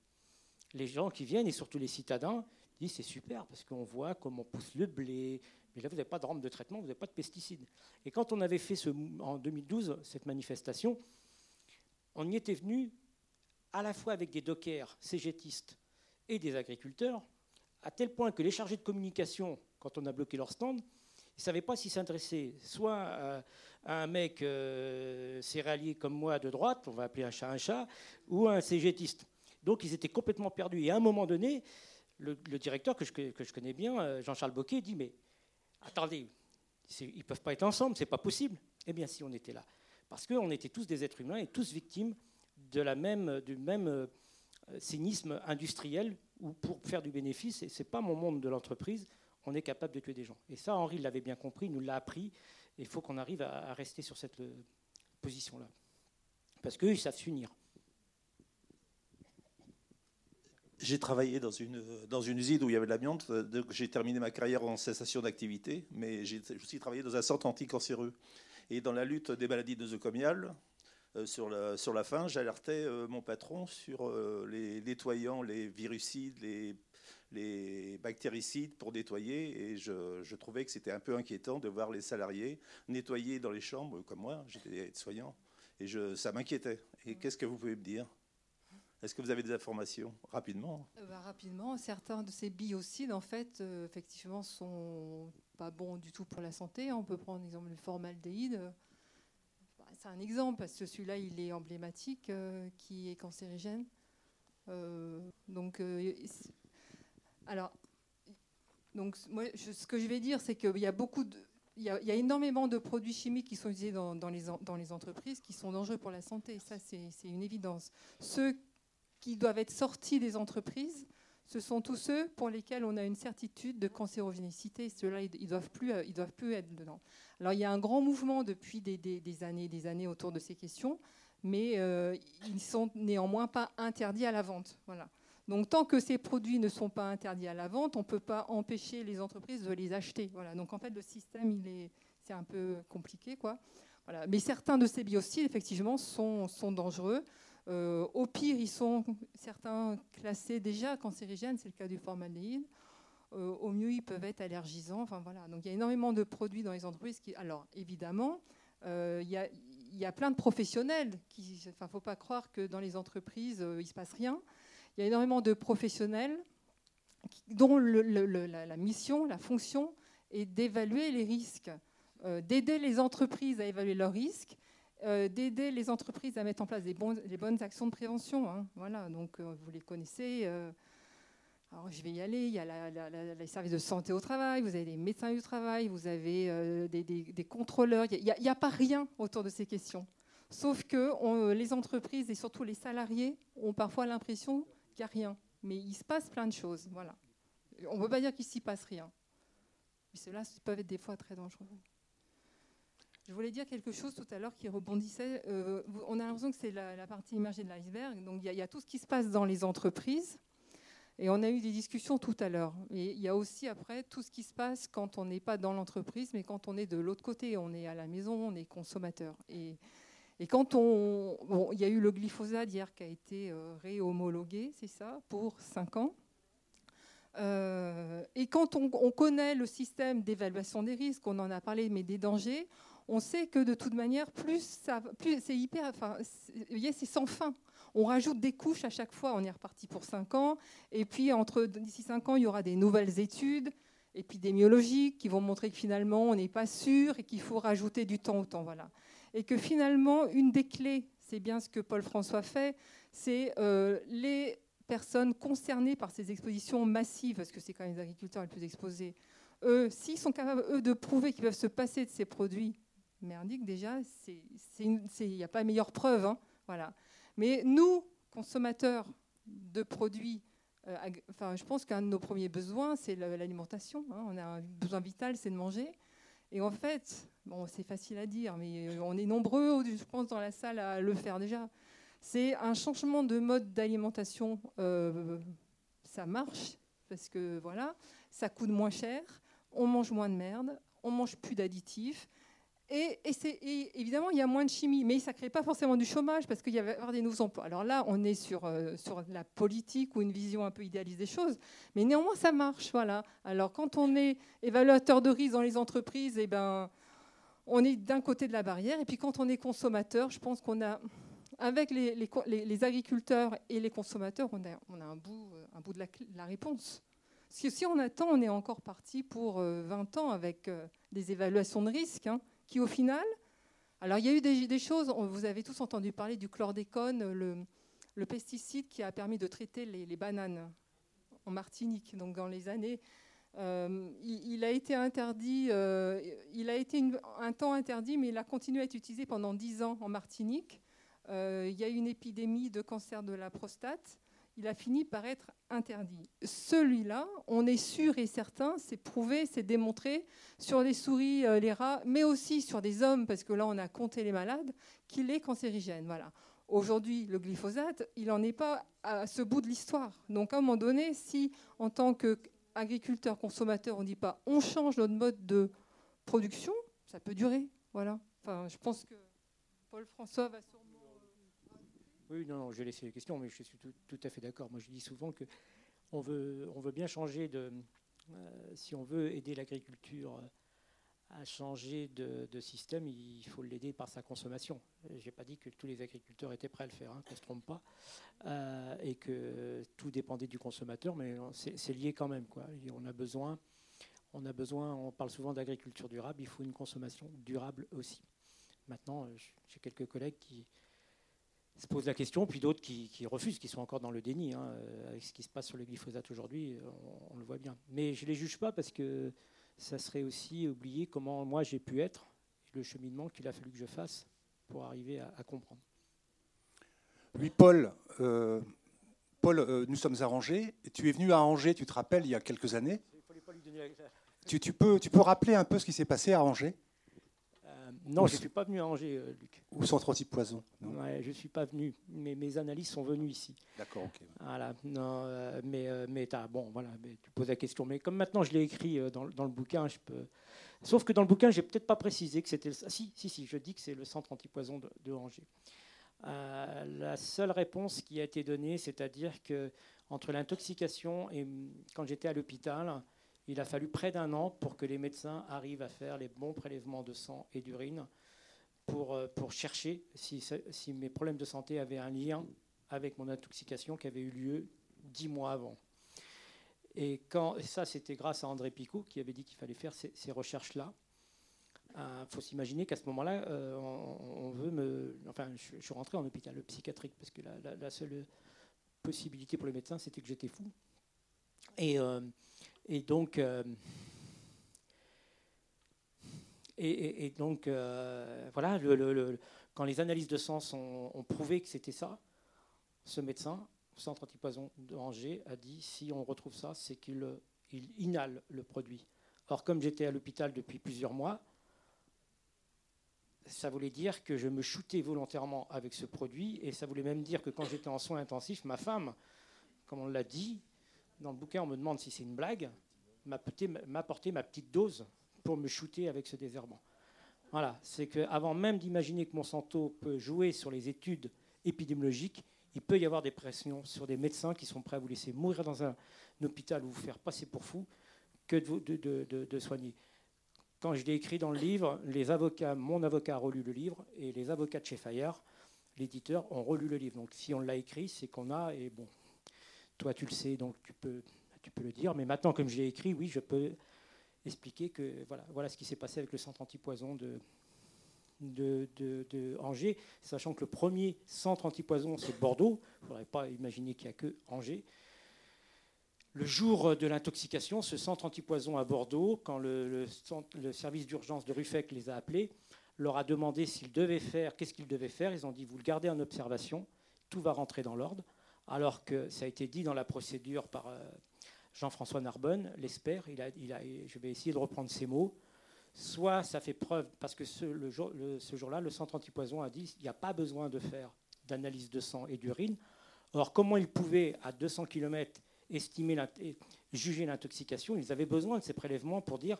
Les gens qui viennent, et surtout les citadins, disent c'est super parce qu'on voit comment pousse le blé, mais là, vous n'avez pas de rampe de traitement, vous n'avez pas de pesticides. Et quand on avait fait en 2012 cette manifestation, on y était venu à la fois avec des dockers, cégétistes et des agriculteurs, à tel point que les chargés de communication, quand on a bloqué leur stand, ils ne savaient pas s'ils s'adressaient soit à, un mec euh, céréalier comme moi de droite, on va appeler un chat un chat, ou un cégétiste. Donc ils étaient complètement perdus. Et à un moment donné, le, directeur que je, connais bien, euh, Jean-Charles Boquet, dit Mais attendez, ils ne peuvent pas être ensemble, c'est pas possible. Eh bien, si on était là. Parce qu'on était tous des êtres humains et tous victimes du même euh, cynisme industriel où pour faire du bénéfice, et ce n'est pas mon monde de l'entreprise, on est capable de tuer des gens. Et ça, Henri l'avait bien compris, il nous l'a appris. Il faut qu'on arrive à, rester sur cette euh, position-là. Parce qu'eux, ils savent s'unir. J'ai travaillé dans une, usine où il y avait de l'amiante. J'ai terminé ma carrière en cessation d'activité, mais j'ai aussi travaillé dans un centre anticancéreux. Et dans la lutte des maladies nosocomiales, euh, sur, la, sur la fin, j'alertais euh, mon patron sur les nettoyants, les virucides, les bactéricides pour nettoyer. Et je, trouvais que c'était un peu inquiétant de voir les salariés nettoyer dans les chambres, comme moi, j'étais soignant. Et ça m'inquiétait. Et qu'est-ce que vous pouvez me dire? Est-ce que vous avez des informations rapidement? Euh, bah, Rapidement, certains de ces biocides, en fait, euh, effectivement, sont pas bons du tout pour la santé. On peut prendre l'exemple du formaldéhyde. Bah, c'est un exemple parce que celui-là, il est emblématique, euh, qui est cancérigène. donc, alors, donc, moi, ce que je vais dire, c'est qu'il y a beaucoup de, il y, a, énormément de produits chimiques qui sont utilisés dans, les, dans, les, entreprises qui sont dangereux pour la santé. Ça, c'est une évidence. Ceux qui doivent être sortis des entreprises, ce sont tous ceux pour lesquels on a une certitude de cancérogénicité. Ceux-là, ils ne doivent, plus, doivent plus être dedans. Alors, il y a un grand mouvement depuis des, des, années des années autour de ces questions, mais euh, ils ne sont néanmoins pas interdits à la vente. Voilà. Donc tant que ces produits ne sont pas interdits à la vente, on ne peut pas empêcher les entreprises de les acheter. Voilà. Donc en fait, le système, il est, un peu compliqué. Quoi. Voilà. Mais certains de ces biocides, effectivement, sont dangereux. Euh, au pire, ils sont certains classés déjà cancérigènes, c'est le cas du formaldéhyde. Euh, au mieux, ils peuvent être allergisants. Enfin, voilà. Donc il y a énormément de produits dans les entreprises qui... Alors évidemment, Il y a, il y a plein de professionnels. Il ne faut pas croire que dans les entreprises, il ne se passe rien. Il y a énormément de professionnels dont la, mission, la fonction est d'évaluer les risques, d'aider les entreprises à évaluer leurs risques euh, d'aider les entreprises à mettre en place des, bonnes actions de prévention. Hein. Voilà, donc euh, vous les connaissez. Euh. alors je vais y aller. Il y a les services de santé au travail, vous avez des médecins du travail, vous avez des, contrôleurs. Il n'y a, pas rien autour de ces questions. Sauf que les entreprises et surtout les salariés ont parfois l'impression qu'il n'y a rien. Mais il se passe plein de choses. Voilà. On ne peut pas dire qu'il ne s'y passe rien. Mais cela peut être des fois très dangereux. Je voulais dire quelque chose tout à l'heure qui rebondissait. Euh, on a l'impression que c'est la, partie immergée de l'iceberg. Donc il y, a tout ce qui se passe dans les entreprises. Et on a eu des discussions tout à l'heure. Il y a aussi après tout ce qui se passe quand on n'est pas dans l'entreprise, mais quand on est de l'autre côté, on est à la maison, on est consommateur. Et, quand on, bon, il y a eu le glyphosate hier qui a été euh, réhomologué, c'est ça, pour 5 ans. Euh, et quand on, connaît le système d'évaluation des risques, on en a parlé, mais des dangers, on sait que de toute manière, plus, ça, c'est hyper, c'est sans fin. On rajoute des couches à chaque fois. On est reparti pour 5 ans. Et puis, entre d'ici 5 ans, il y aura des nouvelles études épidémiologiques qui vont montrer que finalement, on n'est pas sûr et qu'il faut rajouter du temps au temps. Voilà. Et que finalement, une des clés, c'est bien ce que Paul François fait, c'est euh, les personnes concernées par ces expositions massives, parce que c'est quand même les agriculteurs les plus exposés. Eux, s'ils sont capables, eux, de prouver qu'ils peuvent se passer de ces produits merdique déjà, il n'y a pas meilleure preuve. Hein, voilà. Mais nous, consommateurs de produits, euh, enfin, je pense qu'un de nos premiers besoins, c'est l'alimentation. Hein. on a un besoin vital, c'est de manger. Et en fait, bon, c'est facile à dire, mais on est nombreux, je pense, dans la salle à le faire déjà. C'est un changement de mode d'alimentation. Euh, ça marche parce que voilà, ça coûte moins cher, on mange moins de merde, on mange plus d'additifs, et, évidemment, il y a moins de chimie, mais ça ne crée pas forcément du chômage parce qu'il y avoir des nouveaux emplois. Alors là, on est sur, euh, sur la politique ou une vision un peu idéaliste des choses, mais néanmoins, ça marche. Voilà. Alors quand on est évaluateur de risque dans les entreprises, eh ben, on est d'un côté de la barrière. Et puis quand on est consommateur, je pense qu'on a, avec les, les, agriculteurs et les consommateurs, on a, on a un, bout, un bout de la, réponse. Parce que si on attend, on est encore parti pour 20 euh, ans avec euh, des évaluations de risque. Hein qui au final, alors il y a eu des, choses, vous avez tous entendu parler du chlordécone, le, pesticide qui a permis de traiter les, bananes en Martinique, donc dans les années. Euh, il, a été interdit, euh, il a été un temps interdit, mais il a continué à être utilisé pendant 10 ans en Martinique. Euh, il y a eu une épidémie de cancer de la prostate il a fini par être interdit. Celui-là, on est sûr et certain, c'est prouvé, c'est démontré sur les souris, euh, les rats, mais aussi sur des hommes, parce que là on a compté les malades, qu'il est cancérigène. Voilà. Aujourd'hui, le glyphosate, il n'en est pas à ce bout de l'histoire. Donc à un moment donné, si en tant qu'agriculteur, consommateur, on ne dit pas on change notre mode de production, ça peut durer. Voilà. Je pense que Paul François va oui, non, non, j'ai laissé les questions, mais je suis tout, à fait d'accord. Moi, je dis souvent que on veut, on veut bien changer de. Euh, si on veut aider l'agriculture à changer de, système, il faut l'aider par sa consommation. Je n'ai pas dit que tous les agriculteurs étaient prêts à le faire, hein, qu'on ne se trompe pas, euh, et que tout dépendait du consommateur, mais c'est lié quand même. Quoi. on a besoin, on a besoin, on parle souvent d'agriculture durable, il faut une consommation durable aussi. Maintenant, euh, j'ai quelques collègues qui, se posent la question, puis d'autres qui, refusent, qui sont encore dans le déni. Hein, avec ce qui se passe sur le glyphosate aujourd'hui, on, le voit bien. Mais je ne les juge pas parce que ça serait aussi oublier comment moi j'ai pu être et le cheminement qu'il a fallu que je fasse pour arriver à, comprendre. Oui, Paul, euh, Paul euh, nous sommes à Angers. tu es venu à Angers, tu te rappelles, il y a quelques années. Tu, tu, peux, tu peux rappeler un peu ce qui s'est passé à Angers? Non, je ne suis pas venu à Angers, euh, Luc. Ou centre anti-poison ouais, Je ne suis pas venu, mais mes analyses sont venues ici. D'accord, ok. Voilà, non, euh, mais, euh, mais bon, voilà, tu poses la question. Mais comme maintenant je l'ai écrit dans, dans, le bouquin, je peux. Sauf que dans le bouquin, j'ai peut-être pas précisé que c'était. Si, si, si, je dis que c'est le centre anti-poison de, de, Angers. la seule réponse qui a été donnée, c'est-à-dire que entre l'intoxication et quand j'étais à l'hôpital, il a fallu près d'un an pour que les médecins arrivent à faire les bons prélèvements de sang et d'urine pour, pour chercher si, si mes problèmes de santé avaient un lien avec mon intoxication qui avait eu lieu dix mois avant. Et, quand, ça, c'était grâce à André Picot qui avait dit qu'il fallait faire ces, recherches-là. Il euh, faut s'imaginer qu'à ce moment-là, euh, on, veut me. Enfin, je, suis rentré en hôpital psychiatrique parce que la, seule possibilité pour les médecins, c'était que j'étais fou. Et, euh, et donc. et, donc, voilà, le, quand les analyses de sang ont prouvé que c'était ça, ce médecin centre antipoison de Angers a dit si on retrouve ça, c'est qu'il il inhale le produit. Or, comme j'étais à l'hôpital depuis plusieurs mois, ça voulait dire que je me shootais volontairement avec ce produit, et ça voulait même dire que quand j'étais en soins intensifs, ma femme, comme on l'a dit, dans le bouquin, on me demande si c'est une blague, m'a apporté ma petite dose pour me shooter avec ce désherbant. Voilà, c'est qu'avant même d'imaginer que Monsanto peut jouer sur les études épidémiologiques, il peut y avoir des pressions sur des médecins qui sont prêts à vous laisser mourir dans un, hôpital ou vous faire passer pour fou que de, soigner. Quand je l'ai écrit dans le livre, mon avocat a relu le livre et les avocats de chez Fayard, l'éditeur, ont relu le livre. Donc si on l'a écrit, c'est qu'on a, et bon, toi tu le sais, donc tu peux, tu peux le dire. Mais maintenant, comme je l'ai écrit, oui, je peux expliquer que voilà, voilà ce qui s'est passé avec le centre antipoison de, de, Angers, sachant que le premier centre antipoison, c'est Bordeaux. Il ne faudrait pas imaginer qu'il n'y a que Angers. Le jour de l'intoxication, ce centre antipoison à Bordeaux, quand le, service d'urgence de Ruffec les a appelés, leur a demandé s'ils devaient faire, qu'est-ce qu'ils devaient faire. Ils ont dit, vous le gardez en observation, tout va rentrer dans l'ordre. Alors que ça a été dit dans la procédure par euh, Jean-François Narbonne, l'espère, il il je vais essayer de reprendre ces mots, soit ça fait preuve, parce que ce, jour-là, le centre antipoison a dit qu'il n'y a pas besoin de faire d'analyse de sang et d'urine. Or, comment ils pouvaient, à 200 km, estimer, juger l'intoxication Ils avaient besoin de ces prélèvements pour dire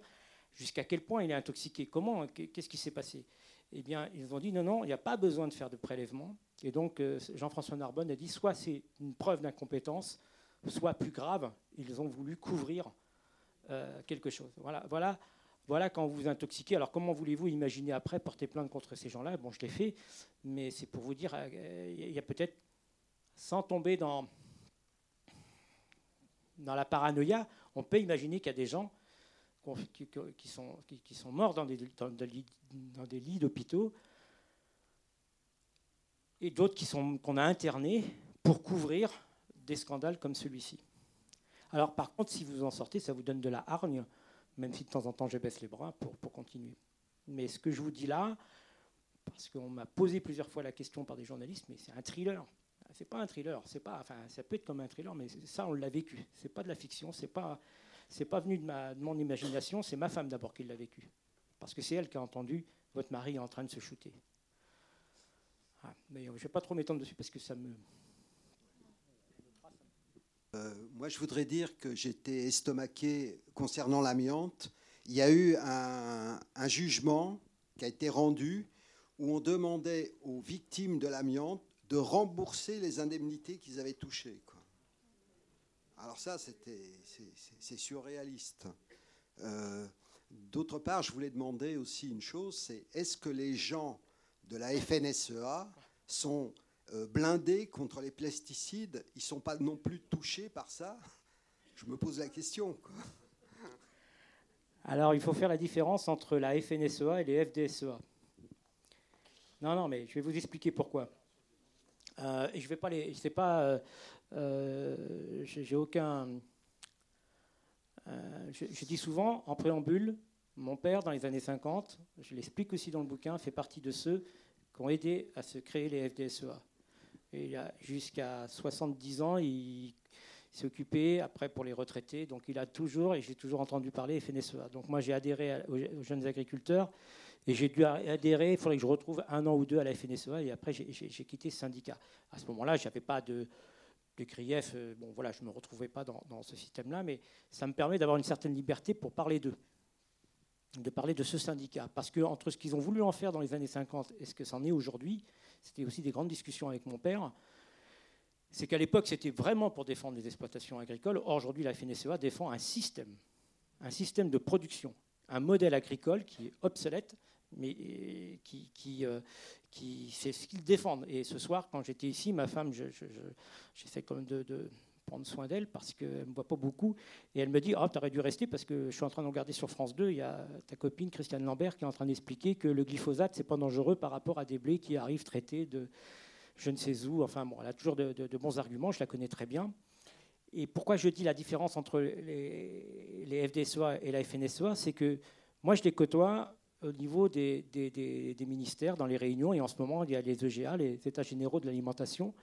jusqu'à quel point il est intoxiqué, comment, qu'est-ce qui s'est passé? Eh bien, ils ont dit non, non, il n'y a pas besoin de faire de prélèvements. Et donc, euh, Jean-François Narbonne a dit soit c'est une preuve d'incompétence, soit plus grave, ils ont voulu couvrir euh, quelque chose. Voilà, voilà voilà quand vous vous intoxiquez. Alors comment voulez-vous imaginer après porter plainte contre ces gens-là? Bon, je l'ai fait, mais c'est pour vous dire, euh, il y a peut-être, sans tomber dans, la paranoïa, on peut imaginer qu'il y a des gens qui, sont, morts dans des lits d'hôpitaux et d'autres qu'on a internés pour couvrir des scandales comme celui-ci. Alors par contre, si vous en sortez, ça vous donne de la hargne même si de temps en temps je baisse les bras pour, pour continuer. Mais ce que je vous dis là, parce qu'on m'a posé plusieurs fois la question par des journalistes, mais c'est un thriller. C'est pas un thriller, c'est pas, enfin, ça peut être comme un thriller, mais ça on l'a vécu. C'est pas de la fiction, c'est pas, c'est pas venu de, ma, de mon imagination, c'est ma femme d'abord qui l'a vécu, parce que c'est elle qui a entendu votre mari est en train de se shooter. Ah, mais je vais pas trop m'étendre dessus parce que ça me, euh, moi, je voudrais dire que j'étais estomaqué concernant l'amiante. Il y a eu un, jugement qui a été rendu où on demandait aux victimes de l'amiante de rembourser les indemnités qu'ils avaient touchées. Alors ça, c'est surréaliste. Euh, d'autre part, je voulais demander aussi une chose, c'est est-ce que les gens de la FNSEA sont euh, blindés contre les pesticides, ils ne sont pas non plus touchés par ça Je me pose la question. Alors, il faut faire la différence entre la FNSEA et les FDSEA. Non, non, mais je vais vous expliquer pourquoi. Euh, je vais pas les. Je sais pas. Euh, euh J'ai aucun. je, dis souvent en préambule, mon père, dans les années 50, je l'explique aussi dans le bouquin, fait partie de ceux qui ont aidé à se créer les FDSEA jusqu'à 70 ans, il s'est occupé après pour les retraités. Donc il a toujours, et j'ai toujours entendu parler FNSEA. Donc moi j'ai adhéré aux jeunes agriculteurs et j'ai dû adhérer, il faudrait que je retrouve un an ou deux à la FNSEA et après j'ai quitté ce syndicat. À ce moment-là, je n'avais pas de, de grief, euh, bon voilà, je ne me retrouvais pas dans, dans ce système-là, mais ça me permet d'avoir une certaine liberté pour parler d'eux de parler de ce syndicat. Parce que entre ce qu'ils ont voulu en faire dans les années 50 et ce que c'en est aujourd'hui, c'était aussi des grandes discussions avec mon père, c'est qu'à l'époque, c'était vraiment pour défendre les exploitations agricoles. Or, aujourd'hui, la FNSEA défend un système, un système de production, un modèle agricole qui est obsolète, mais qui, qui, qui c'est ce qu'ils défendent. Et ce soir, quand j'étais ici, ma femme, j'essaie de prendre soin d'elle parce qu'elle ne me voit pas beaucoup. Et elle me dit Ah, tu aurais dû rester parce que je suis en train de regarder sur France 2. Il y a ta copine Christiane Lambert qui est en train d'expliquer que le glyphosate, c'est pas dangereux par rapport à des blés qui arrivent traités de je ne sais où. Enfin, bon, elle a toujours de, bons arguments, je la connais très bien. Et pourquoi je dis la différence entre les, les et la FNSOA C'est que moi, je les côtoie au niveau des, ministères, dans les réunions, et en ce moment, il y a les EGA, les États généraux de l'alimentation,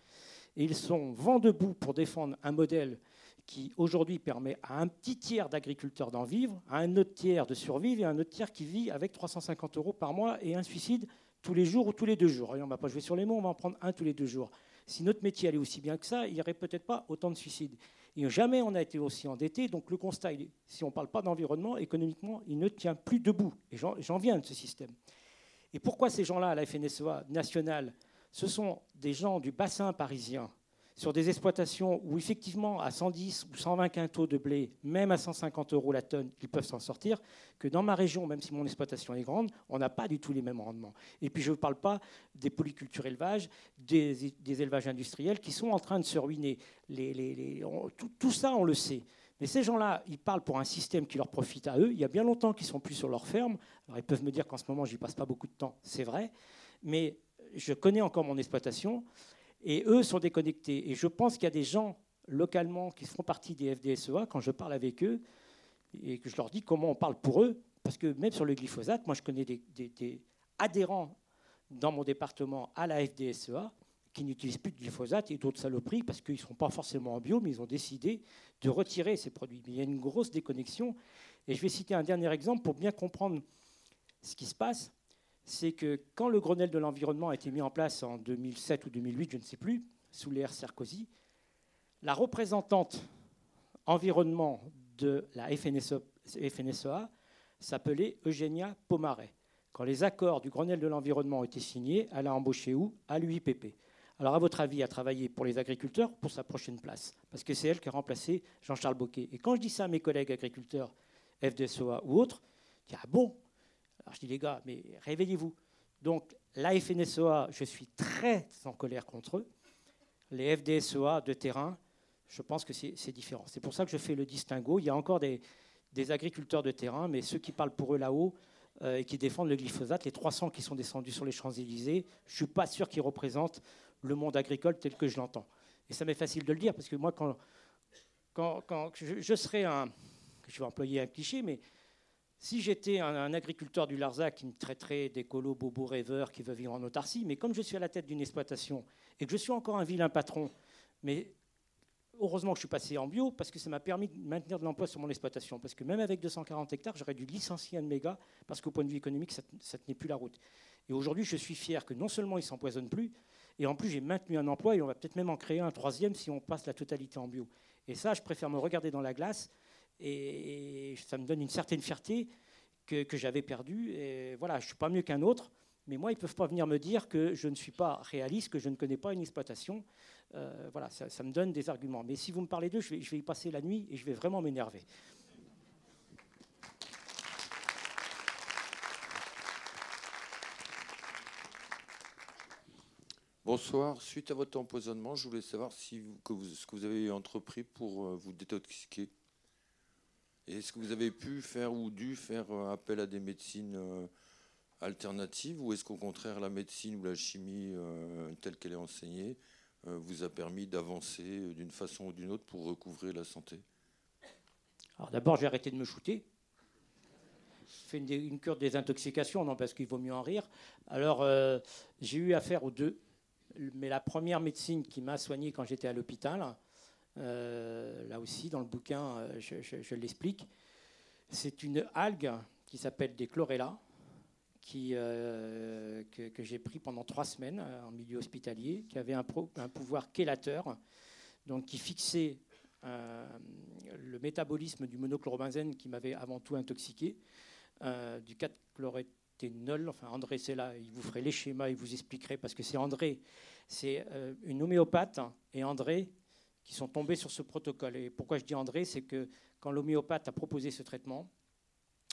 et ils sont vent debout pour défendre un modèle qui aujourd'hui permet à un petit tiers d'agriculteurs d'en vivre, à un autre tiers de survivre et à un autre tiers qui vit avec 350 euros par mois et un suicide tous les jours ou tous les deux jours. on ne va pas jouer sur les mots, on va en prendre un tous les deux jours. Si notre métier allait aussi bien que ça, il n'y aurait peut-être pas autant de suicides. Et jamais on a été aussi endetté. Donc le constat, si on ne parle pas d'environnement, économiquement, il ne tient plus debout. Et j'en viens de ce système. Et pourquoi ces gens-là, à la FNSEA nationale, ce sont des gens du bassin parisien, sur des exploitations où effectivement à 110 ou 120 quintaux de blé, même à 150 euros la tonne, ils peuvent s'en sortir, que dans ma région, même si mon exploitation est grande, on n'a pas du tout les mêmes rendements. Et puis je ne parle pas des polycultures élevages, des, élevages industriels qui sont en train de se ruiner. tout, ça, on le sait. Mais ces gens-là, ils parlent pour un système qui leur profite à eux. Il y a bien longtemps qu'ils sont plus sur leur ferme. Alors ils peuvent me dire qu'en ce moment, j'y passe pas beaucoup de temps, c'est vrai. Mais je connais encore mon exploitation. Et eux sont déconnectés. Et je pense qu'il y a des gens localement qui font partie des FDSEA, quand je parle avec eux, et que je leur dis comment on parle pour eux, parce que même sur le glyphosate, moi je connais des, adhérents dans mon département à la FDSEA qui n'utilisent plus de glyphosate et d'autres saloperies parce qu'ils ne sont pas forcément en bio, mais ils ont décidé de retirer ces produits. Mais il y a une grosse déconnexion. Et je vais citer un dernier exemple pour bien comprendre ce qui se passe c'est que quand le Grenelle de l'environnement a été mis en place en 2007 ou 2008, je ne sais plus, sous l'ère Sarkozy, la représentante environnement de la FNSEA s'appelait Eugénia Pomaret. Quand les accords du Grenelle de l'environnement ont été signés, elle a embauché où? À l'UIPP. Alors, à votre avis, elle a travaillé pour les agriculteurs pour sa prochaine place? Parce que c'est elle qui a remplacé Jean-Charles Boquet. Et quand je dis ça à mes collègues agriculteurs, FDSOA ou autres, Ah bon alors je dis, les gars, mais réveillez-vous. Donc, la FNSEA, je suis très en colère contre eux. Les FDSEA de terrain, je pense que c'est différent. C'est pour ça que je fais le distinguo. Il y a encore des, agriculteurs de terrain, mais ceux qui parlent pour eux là-haut euh, et qui défendent le glyphosate, les 300 qui sont descendus sur les Champs-Élysées, je ne suis pas sûr qu'ils représentent le monde agricole tel que je l'entends. Et ça m'est facile de le dire, parce que moi, quand, je, je, serais un... Je vais employer un cliché, mais si j'étais un, agriculteur du Larzac qui me traiterait d'écolo, bobo, rêveur, qui veut vivre en autarcie, mais comme je suis à la tête d'une exploitation et que je suis encore un vilain patron, mais heureusement que je suis passé en bio parce que ça m'a permis de maintenir de l'emploi sur mon exploitation. Parce que même avec 240 hectares, j'aurais dû licencier un de mes gars parce qu'au point de vue économique, ça ne tenait plus la route. Et aujourd'hui, je suis fier que non seulement il ne s'empoisonne plus, et en plus, j'ai maintenu un emploi et on va peut-être même en créer un troisième si on passe la totalité en bio. Et ça, je préfère me regarder dans la glace et ça me donne une certaine fierté que, j'avais perdue. Et voilà, je ne suis pas mieux qu'un autre, mais moi, ils ne peuvent pas venir me dire que je ne suis pas réaliste, que je ne connais pas une exploitation. Euh, voilà, ça, me donne des arguments. Mais si vous me parlez d'eux, je vais, y passer la nuit et je vais vraiment m'énerver. Bonsoir. Suite à votre empoisonnement, je voulais savoir si vous, ce que vous avez entrepris pour euh, vous détoxiquer. Est-ce que vous avez pu faire ou dû faire euh, appel à des médecines euh, alternatives ou est-ce qu'au contraire la médecine ou la chimie euh, telle qu'elle est enseignée vous a permis d'avancer d'une façon ou d'une autre pour recouvrer la santé? Alors d'abord j'ai arrêté de me shooter. J'ai fait une, cure de désintoxication, non parce qu'il vaut mieux en rire. Alors j'ai eu affaire aux deux. Mais la première médecine qui m'a soigné quand j'étais à l'hôpital, là aussi, dans le bouquin, euh, je, l'explique. C'est une algue qui s'appelle des chlorella, qui, euh, que, j'ai pris pendant trois semaines en milieu hospitalier, qui avait un, un pouvoir chélateur, donc qui fixait le métabolisme du monochlorobenzène qui m'avait avant tout intoxiqué, du 4-chloréthénol. Enfin, André, c'est là, il vous ferait les schémas, il vous expliquerait, parce que c'est André, c'est une homéopathe, et André, qui sont tombés sur ce protocole. Et pourquoi je dis André, c'est que quand l'homéopathe a proposé ce traitement,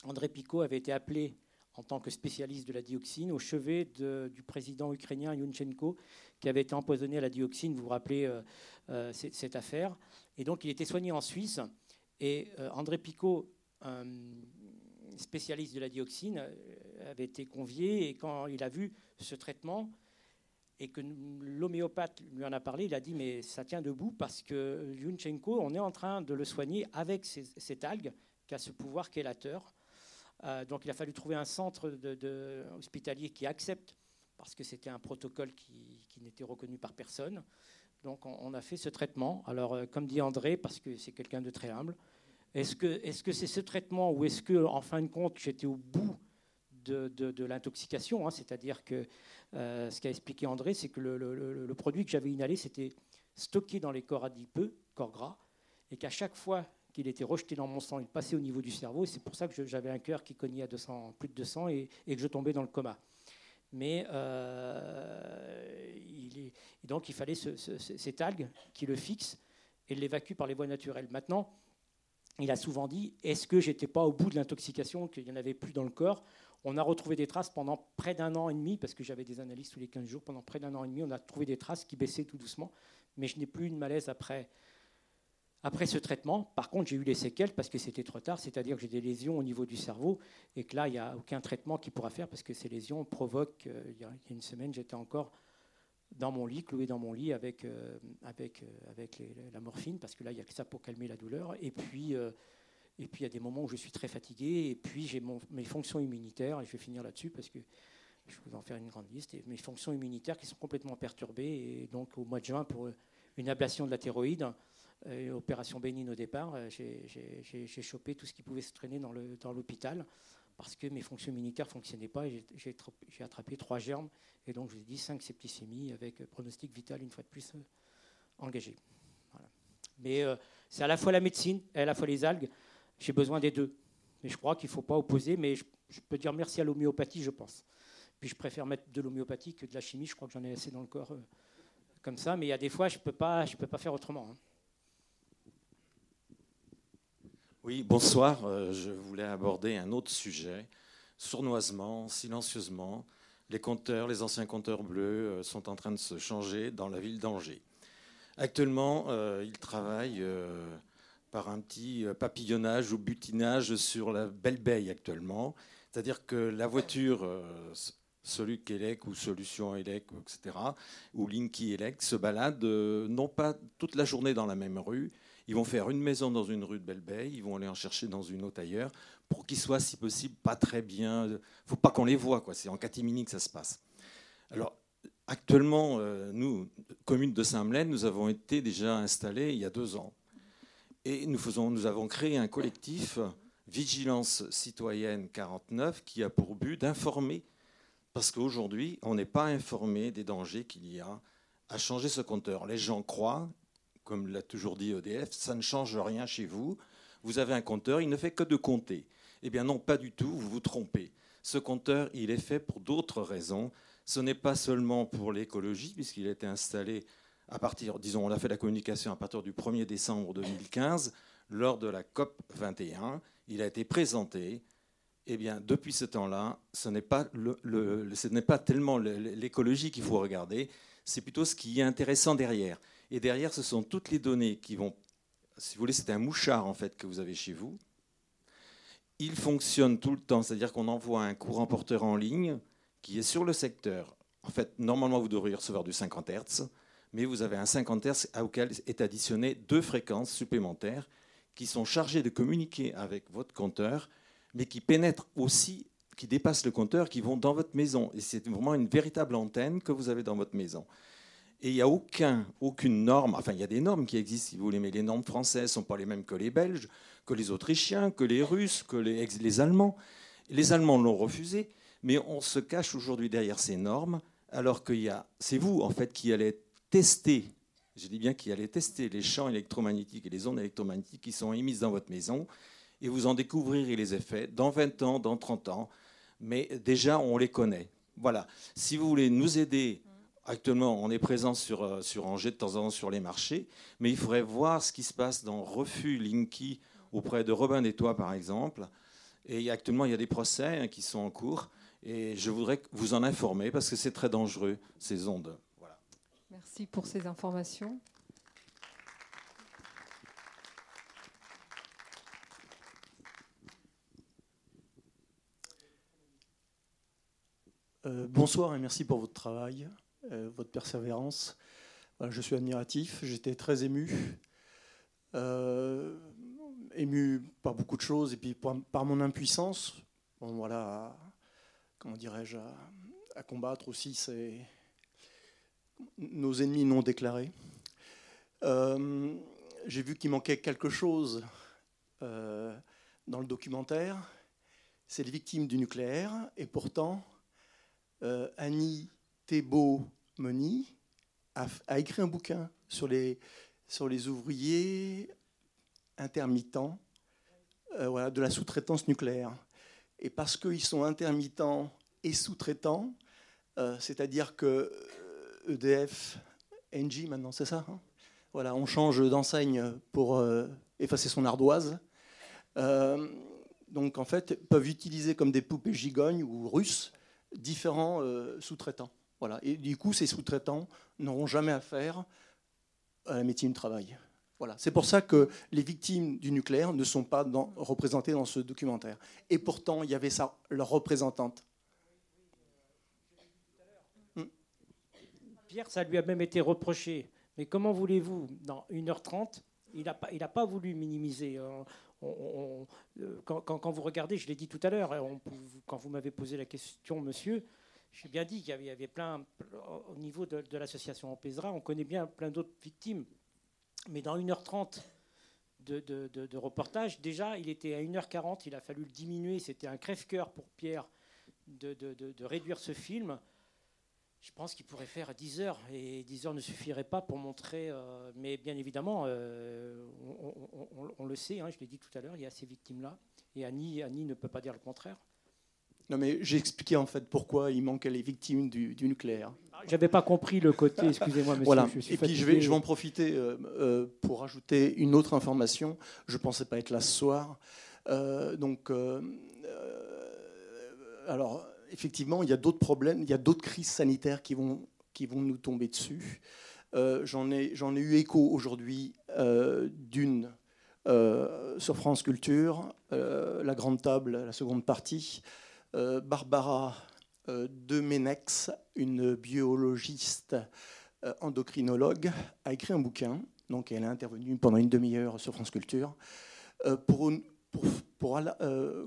André Picot avait été appelé en tant que spécialiste de la dioxine au chevet du président ukrainien Yunchenko, qui avait été empoisonné à la dioxine. Vous vous rappelez euh, euh, cette affaire. Et donc, il était soigné en Suisse. Et André Picot, spécialiste de la dioxine, avait été convié. Et quand il a vu ce traitement, et que l'homéopathe lui en a parlé, il a dit mais ça tient debout parce que Yunchenko, on est en train de le soigner avec cette algue qui a ce pouvoir quélateur. Euh, donc il a fallu trouver un centre hospitalier qui accepte, parce que c'était un protocole qui, n'était reconnu par personne. Donc on, a fait ce traitement. Alors euh, comme dit André, parce que c'est quelqu'un de très humble, est-ce que c'est -ce ce traitement ou est-ce que en fin de compte j'étais au bout de, l'intoxication. Hein, c'est-à-dire que euh, ce qu'a expliqué André, c'est que le, produit que j'avais inhalé, c'était stocké dans les corps adipeux, corps gras, et qu'à chaque fois qu'il était rejeté dans mon sang, il passait au niveau du cerveau. Et c'est pour ça que j'avais un cœur qui cognait à 200, plus de 200 et, que je tombais dans le coma. Mais euh, il donc il fallait cette algue qui le fixe et l'évacue par les voies naturelles. Maintenant, il a souvent dit est-ce que j'étais pas au bout de l'intoxication, qu'il n'y en avait plus dans le corps? On a retrouvé des traces pendant près d'un an et demi, parce que j'avais des analyses tous les 15 jours, pendant près d'un an et demi, on a trouvé des traces qui baissaient tout doucement, mais je n'ai plus eu de malaise après, après ce traitement. Par contre, j'ai eu les séquelles parce que c'était trop tard, c'est-à-dire que j'ai des lésions au niveau du cerveau, et que là, il n'y a aucun traitement qui pourra faire, parce que ces lésions provoquent, euh, il y a une semaine, j'étais encore dans mon lit, cloué dans mon lit avec, euh, avec, euh, avec la morphine, parce que là, il n'y a que ça pour calmer la douleur. Et puis, et puis il y a des moments où je suis très fatigué. Et puis j'ai mes fonctions immunitaires, et je vais finir là-dessus parce que je vais en faire une grande liste. Et mes fonctions immunitaires qui sont complètement perturbées. Et donc au mois de juin, pour une ablation de la thyroïde, euh, opération bénigne au départ, euh, j'ai chopé tout ce qui pouvait se traîner dans l'hôpital parce que mes fonctions immunitaires ne fonctionnaient pas. J'ai attrapé trois germes. Et donc je vous ai dit cinq septicémies avec pronostic vital, une fois de plus, euh, engagé. Mais c'est à la fois la médecine et à la fois les algues. J'ai besoin des deux. Mais je crois qu'il ne faut pas opposer, mais je, peux dire merci à l'homéopathie, je pense. Puis je préfère mettre de l'homéopathie que de la chimie, je crois que j'en ai assez dans le corps euh, comme ça, mais il y a des fois, je ne peux, pas, peux pas faire autrement. Hein. Oui, bonsoir. Euh, je voulais aborder un autre sujet. Sournoisement, silencieusement, les compteurs, les anciens compteurs bleus euh, sont en train de se changer dans la ville d'Angers. Actuellement, ils travaillent par un petit euh, papillonnage ou butinage sur la Belle Beille actuellement. C'est-à-dire que la voiture, euh, Soluc Elec ou Solution Elec, etc., ou Linky Elec, se balade euh, non pas toute la journée dans la même rue. Ils vont faire une maison dans une rue de Belle Beille, ils vont aller en chercher dans une autre ailleurs, pour qu'ils soient, si possible, pas très bien. Ne faut pas qu'on les voit, quoi. C'est en catimini que ça se passe. Alors, actuellement, nous, commune de Saint-Melaine, nous avons été déjà installés il y a deux ans. Et nous, avons créé un collectif, Vigilance citoyenne 49, qui a pour but d'informer, parce qu'aujourd'hui, on n'est pas informé des dangers qu'il y a à changer ce compteur. Les gens croient, comme l'a toujours dit EDF, ça ne change rien chez vous. Vous avez un compteur, il ne fait que de compter. Eh bien non, pas du tout, vous vous trompez. Ce compteur, il est fait pour d'autres raisons. Ce n'est pas seulement pour l'écologie, puisqu'il a été installé à partir, disons, on a fait la communication à partir du 1er décembre 2015, lors de la COP 21. Il a été présenté. Eh bien, depuis ce temps-là, ce n'est pas, ce n'est pas tellement l'écologie qu'il faut regarder, c'est plutôt ce qui est intéressant derrière. Et derrière, ce sont toutes les données qui vont. Si vous voulez, c'est un mouchard en fait que vous avez chez vous. Il fonctionne tout le temps, c'est-à-dire qu'on envoie un courant porteur en ligne qui est sur le secteur. En fait, normalement, vous devriez recevoir du 50 Hz mais vous avez un 50 Hz auquel est additionné deux fréquences supplémentaires qui sont chargées de communiquer avec votre compteur, mais qui pénètrent aussi, qui dépassent le compteur, qui vont dans votre maison. Et c'est vraiment une véritable antenne que vous avez dans votre maison. Et il n'y a aucun, aucune norme, enfin il y a des normes qui existent si vous voulez, mais les normes françaises ne sont pas les mêmes que les Belges, que les Autrichiens, que les Russes, que les, les Allemands. Les Allemands l'ont refusé, mais on se cache aujourd'hui derrière ces normes, alors que c'est vous en fait qui allez tester, je dis bien qu'il allait tester les champs électromagnétiques et les ondes électromagnétiques qui sont émises dans votre maison, et vous en découvrirez les effets dans 20 ans, dans 30 ans, mais déjà on les connaît. Voilà. Si vous voulez nous aider, actuellement on est présent sur, euh, sur Angers de temps en temps sur les marchés, mais il faudrait voir ce qui se passe dans Refus Linky auprès de Robin des Toits par exemple. Et actuellement, il y a des procès hein, qui sont en cours. Et je voudrais vous en informer parce que c'est très dangereux, ces ondes. Merci pour ces informations. Euh, bonsoir et merci pour votre travail, euh, votre persévérance. je suis admiratif, j'étais très ému, euh, ému par beaucoup de choses et puis par, mon impuissance. Bon, voilà, comment dirais-je, à, combattre aussi c'est nos ennemis non déclarés. J'ai vu qu'il manquait quelque chose dans le documentaire. C'est les victimes du nucléaire et pourtant euh, Annie Thébault-Moni a, écrit un bouquin sur les, sur les ouvriers intermittents euh, voilà, de la sous-traitance nucléaire. Et parce qu'ils sont intermittents et sous-traitants, euh, c'est-à-dire que EDF, Engie maintenant, c'est ça hein? Voilà, on change d'enseigne pour effacer son ardoise. donc en fait, peuvent utiliser comme des poupées gigognes ou russes différents euh, sous-traitants. Et du coup, ces sous-traitants n'auront jamais affaire à la médecine du travail. Voilà. C'est pour ça que les victimes du nucléaire ne sont pas représentées dans ce documentaire. Et pourtant, il y avait ça, leur représentante. Pierre, ça lui a même été reproché. Mais comment voulez-vous, dans 1h30, il n'a pas, voulu minimiser. Euh, euh, quand, vous regardez, je l'ai dit tout à l'heure, hein, quand vous m'avez posé la question, monsieur, j'ai bien dit qu'il y avait, plein, au niveau de, l'association Empesra, on connaît bien plein d'autres victimes. Mais dans 1h30 de, de, reportage, déjà, il était à 1h40, il a fallu le diminuer, c'était un crève-cœur pour Pierre de, réduire ce film je pense qu'il pourrait faire 10 heures et 10 heures ne suffirait pas pour montrer. Euh, mais bien évidemment, euh, on, le sait, hein, je l'ai dit tout à l'heure, il y a ces victimes-là. Et Annie, Annie ne peut pas dire le contraire. Non, mais j'ai expliqué en fait pourquoi il manquait les victimes du, nucléaire. Ah, J'avais pas compris le côté, *laughs* excusez-moi, monsieur. Voilà. et puis je vais, je vais en profiter euh, pour ajouter une autre information. Je ne pensais pas être là ce soir. donc, alors effectivement, il y a d'autres problèmes, il y a d'autres crises sanitaires qui vont, qui vont nous tomber dessus. Euh, J'en ai, ai, eu écho aujourd'hui euh, d'une euh, sur France Culture, la grande table, la seconde partie. Barbara Demenex, une biologiste endocrinologue, a écrit un bouquin. Donc, elle est intervenue pendant une demi-heure sur France Culture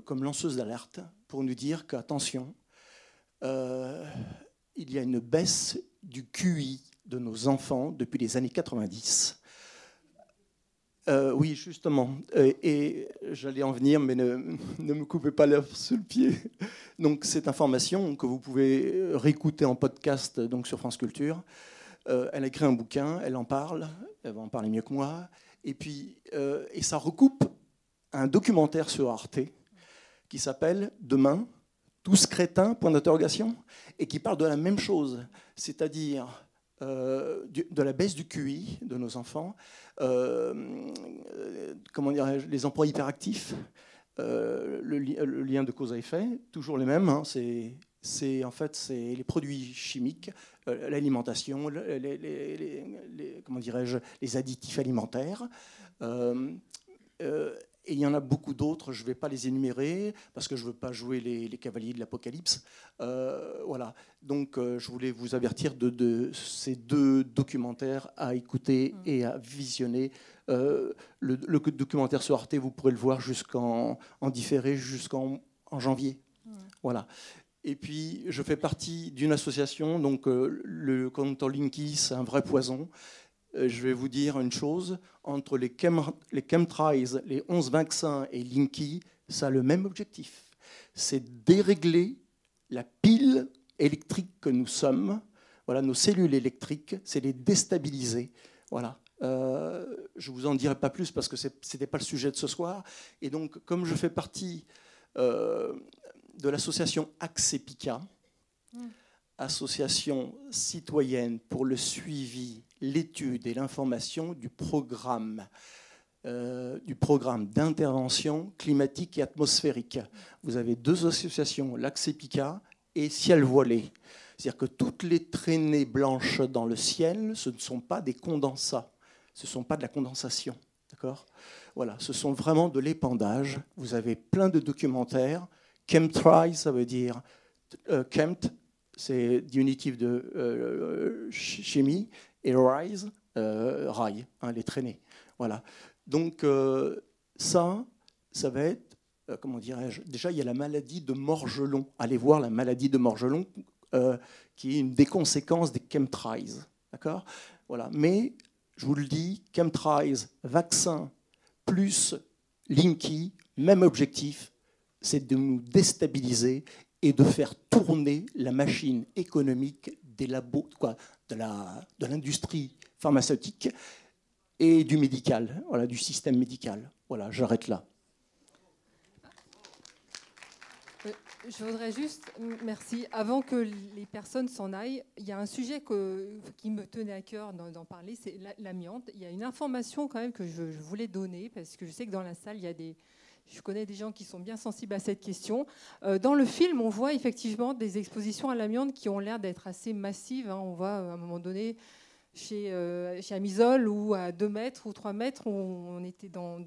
comme lanceuse d'alerte pour nous dire qu'attention, euh, il y a une baisse du QI de nos enfants depuis les années 90. Euh, oui, justement. Euh, et j'allais en venir, mais ne, me coupez pas l'œuf sous le pied. Donc, cette information que vous pouvez réécouter en podcast donc sur France Culture. elle a écrit un bouquin, elle en parle, elle va en parler mieux que moi. Et puis, et ça recoupe un documentaire sur Arte qui s'appelle Demain, tous crétins, point d'interrogation, et qui parlent de la même chose, c'est-à-dire euh, de la baisse du QI de nos enfants, euh, comment dirais-je, les emplois hyperactifs, euh, le, lien de cause à effet, toujours les mêmes. Hein, c'est en fait les produits chimiques, l'alimentation, les, comment dirais-je, les additifs alimentaires. Et il y en a beaucoup d'autres, je ne vais pas les énumérer parce que je ne veux pas jouer les, cavaliers de l'Apocalypse. Euh, voilà. Donc euh, je voulais vous avertir de, ces deux documentaires à écouter mm. et à visionner. Euh, le, documentaire sur Arte, vous pourrez le voir jusqu'en en différé jusqu'en en janvier. Mm. Voilà. Et puis, je fais partie d'une association, donc le Contour Linky, c'est un vrai poison. Euh, je vais vous dire une chose, entre les, chem, les chemtrails, les 11 vaccins et Linky, ça a le même objectif. C'est dérégler la pile électrique que nous sommes, voilà, nos cellules électriques, c'est les déstabiliser. Voilà. Euh, je ne vous en dirai pas plus parce que ce n'était pas le sujet de ce soir. Et donc, comme je fais partie euh, de l'association Axepica, mm. association citoyenne pour le suivi l'étude et l'information du programme euh, du programme d'intervention climatique et atmosphérique. Vous avez deux associations, l'Axepica et Ciel Voilé. C'est-à-dire que toutes les traînées blanches dans le ciel, ce ne sont pas des condensats, ce ne sont pas de la condensation. D'accord? Voilà, ce sont vraiment de l'épandage. Vous avez plein de documentaires. Chemtry, ça veut dire euh, chemt, c'est diminutif de euh, chimie, et rise, euh, rail, hein, les traînées. Voilà. Donc ça, ça va être, comment dirais-je, déjà il y a la maladie de Morgelon. Allez voir la maladie de Morgelon, qui est une des conséquences des chemtrails. D'accord? Voilà. Mais je vous le dis, chemtrails, vaccin, plus Linky, même objectif, c'est de nous déstabiliser et de faire tourner la machine économique des labos, quoi, de l'industrie pharmaceutique et du médical, voilà, du système médical. Voilà, j'arrête là. Euh, je voudrais juste, merci, avant que les personnes s'en aillent, il y a un sujet qui me tenait à cœur d'en parler, c'est l'amiante. Il y a une information quand même que je, voulais donner, parce que je sais que dans la salle, il y a des, je connais des gens qui sont bien sensibles à cette question. Euh, dans le film, on voit effectivement des expositions à l'amiante qui ont l'air d'être assez massives. Hein. On voit à un moment donné chez, euh, chez Amisol où à 2 mètres ou 3 mètres, on, était dans,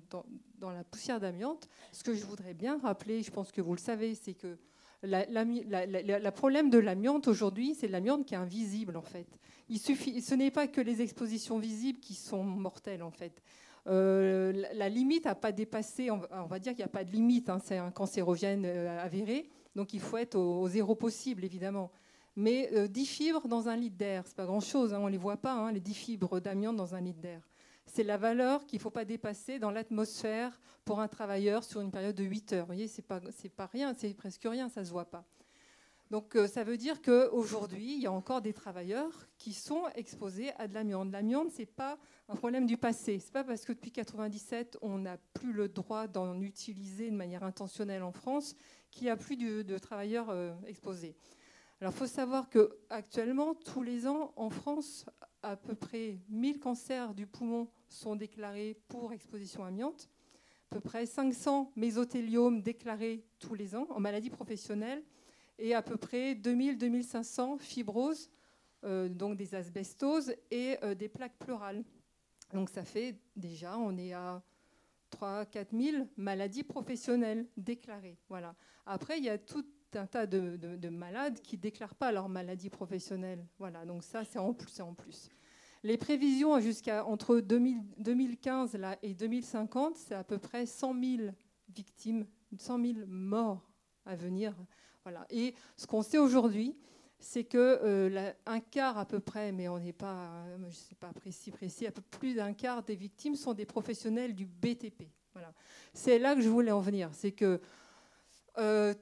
dans, la poussière d'amiante. Ce que je voudrais bien rappeler, je pense que vous le savez, c'est que le problème de l'amiante aujourd'hui, c'est l'amiante qui est invisible en fait. Il suffit, ce n'est pas que les expositions visibles qui sont mortelles en fait. Euh, la limite n'a pas dépassé, on va dire qu'il n'y a pas de limite, hein, c'est un cancérogène euh, avéré, donc il faut être au, zéro possible, évidemment. Mais 10 euh, fibres dans un litre d'air, c'est pas grand-chose, hein, on ne les voit pas, hein, les 10 fibres d'amiante dans un litre d'air. C'est la valeur qu'il ne faut pas dépasser dans l'atmosphère pour un travailleur sur une période de 8 heures. Vous voyez, ce n'est pas, pas rien, c'est presque rien, ça ne se voit pas. Donc euh, ça veut dire qu'aujourd'hui, il y a encore des travailleurs qui sont exposés à de l'amiante. L'amiante, ce n'est pas un problème du passé. Ce n'est pas parce que depuis 1997, on n'a plus le droit d'en utiliser de manière intentionnelle en France qu'il n'y a plus de, travailleurs euh, exposés. Alors il faut savoir qu'actuellement, tous les ans, en France, à peu près 1000 cancers du poumon sont déclarés pour exposition amiante, à peu près 500 mésothéliomes déclarés tous les ans en maladie professionnelle et à peu près 2000-2500 fibroses, euh, donc des asbestoses et euh, des plaques pleurales. Donc ça fait déjà, on est à 3-4 000 maladies professionnelles déclarées. Voilà. Après, il y a tout un tas de, malades qui ne déclarent pas leur maladie professionnelle. Voilà, donc ça, c'est en plus. En plus. Les prévisions jusqu'à entre 2015 là, et 2050, c'est à peu près 100 000 victimes, 100 000 morts à venir et ce qu'on sait aujourd'hui, c'est que euh, un quart à peu près, mais on n'est pas, euh, je sais pas précis, précis, un peu plus d'un quart des victimes sont des professionnels du BTP. Voilà. C'est là que je voulais en venir, c'est que euh,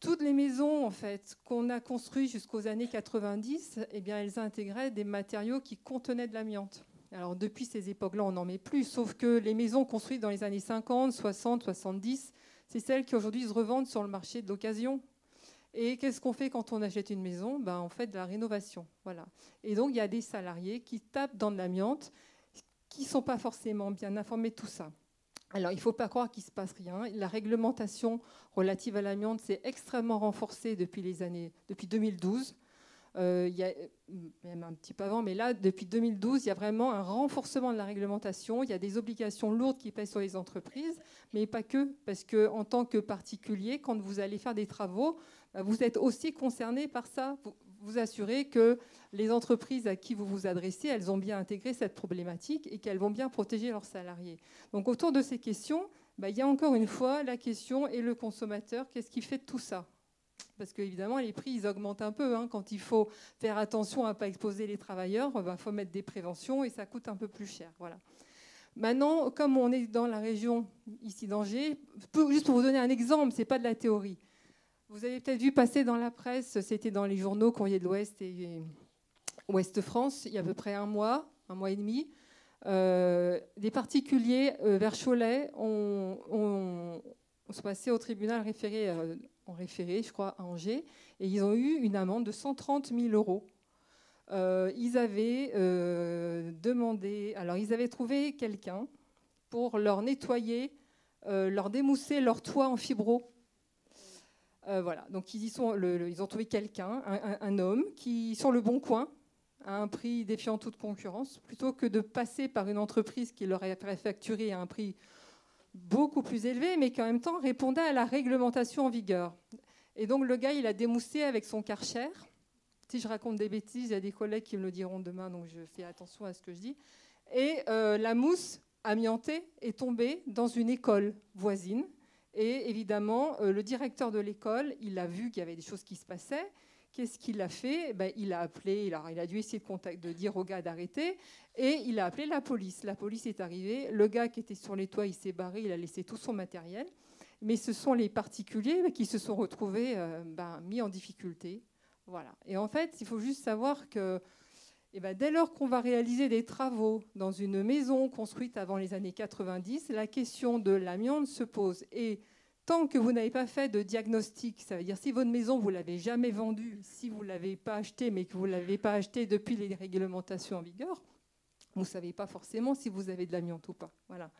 toutes les maisons en fait qu'on a construites jusqu'aux années 90, eh bien, elles intégraient des matériaux qui contenaient de l'amiante. Alors depuis ces époques-là, on n'en met plus, sauf que les maisons construites dans les années 50, 60, 70, c'est celles qui aujourd'hui se revendent sur le marché de l'occasion. Et qu'est-ce qu'on fait quand on achète une maison? Ben, On fait de la rénovation. Voilà. Et donc, il y a des salariés qui tapent dans de l'amiante, qui ne sont pas forcément bien informés de tout ça. Alors, il ne faut pas croire qu'il ne se passe rien. La réglementation relative à l'amiante s'est extrêmement renforcée depuis, les années, depuis 2012. Euh, il y a, même un petit peu avant, mais là, depuis 2012, il y a vraiment un renforcement de la réglementation. Il y a des obligations lourdes qui pèsent sur les entreprises, mais pas que, parce qu'en tant que particulier, quand vous allez faire des travaux, bah, vous êtes aussi concerné par ça. Vous vous assurez que les entreprises à qui vous vous adressez, elles ont bien intégré cette problématique et qu'elles vont bien protéger leurs salariés. Donc autour de ces questions, bah, il y a encore une fois la question et le consommateur, qu'est-ce qui fait de tout ça? Parce qu'évidemment, les prix, ils augmentent un peu. Hein. Quand il faut faire attention à ne pas exposer les travailleurs, il bah, faut mettre des préventions et ça coûte un peu plus cher. Voilà. Maintenant, comme on est dans la région ici d'Angers, juste pour vous donner un exemple, ce n'est pas de la théorie. Vous avez peut-être vu passer dans la presse, c'était dans les journaux Courrier de l'Ouest et Ouest France, il y a à peu près un mois, un mois et demi, euh, des particuliers euh, vers Cholet ont, ont, sont passés au tribunal référé, euh, référé, je crois, à Angers, et ils ont eu une amende de 130 000 euros. ils avaient demandé, alors ils avaient trouvé quelqu'un pour leur nettoyer, euh, leur démousser leur toit en fibro. Euh, voilà, donc ils, y sont, ils ont trouvé quelqu'un, un, homme, qui, sur le bon coin, à un prix défiant toute concurrence, plutôt que de passer par une entreprise qui leur aurait facturé à un prix beaucoup plus élevé, mais qui en même temps répondait à la réglementation en vigueur. Et donc le gars, il a démoussé avec son karcher. Si je raconte des bêtises, il y a des collègues qui me le diront demain, donc je fais attention à ce que je dis. Et euh, la mousse amiantée est tombée dans une école voisine. Et évidemment, euh, le directeur de l'école, il a vu qu'il y avait des choses qui se passaient. Qu'est-ce qu'il a fait? Ben, Il a appelé, il a, dû essayer de, de dire au gars d'arrêter, et il a appelé la police. La police est arrivée, le gars qui était sur les toits, il s'est barré, il a laissé tout son matériel. Mais ce sont les particuliers qui se sont retrouvés euh, ben, mis en difficulté. Voilà. Et en fait, il faut juste savoir que eh ben, dès lors qu'on va réaliser des travaux dans une maison construite avant les années 90, la question de l'amiante se pose. Tant que vous n'avez pas fait de diagnostic, ça veut dire si votre maison, vous ne l'avez jamais vendue, si vous ne l'avez pas achetée, mais que vous ne l'avez pas achetée depuis les réglementations en vigueur, vous ne savez pas forcément si vous avez de l'amiante ou pas. Voilà.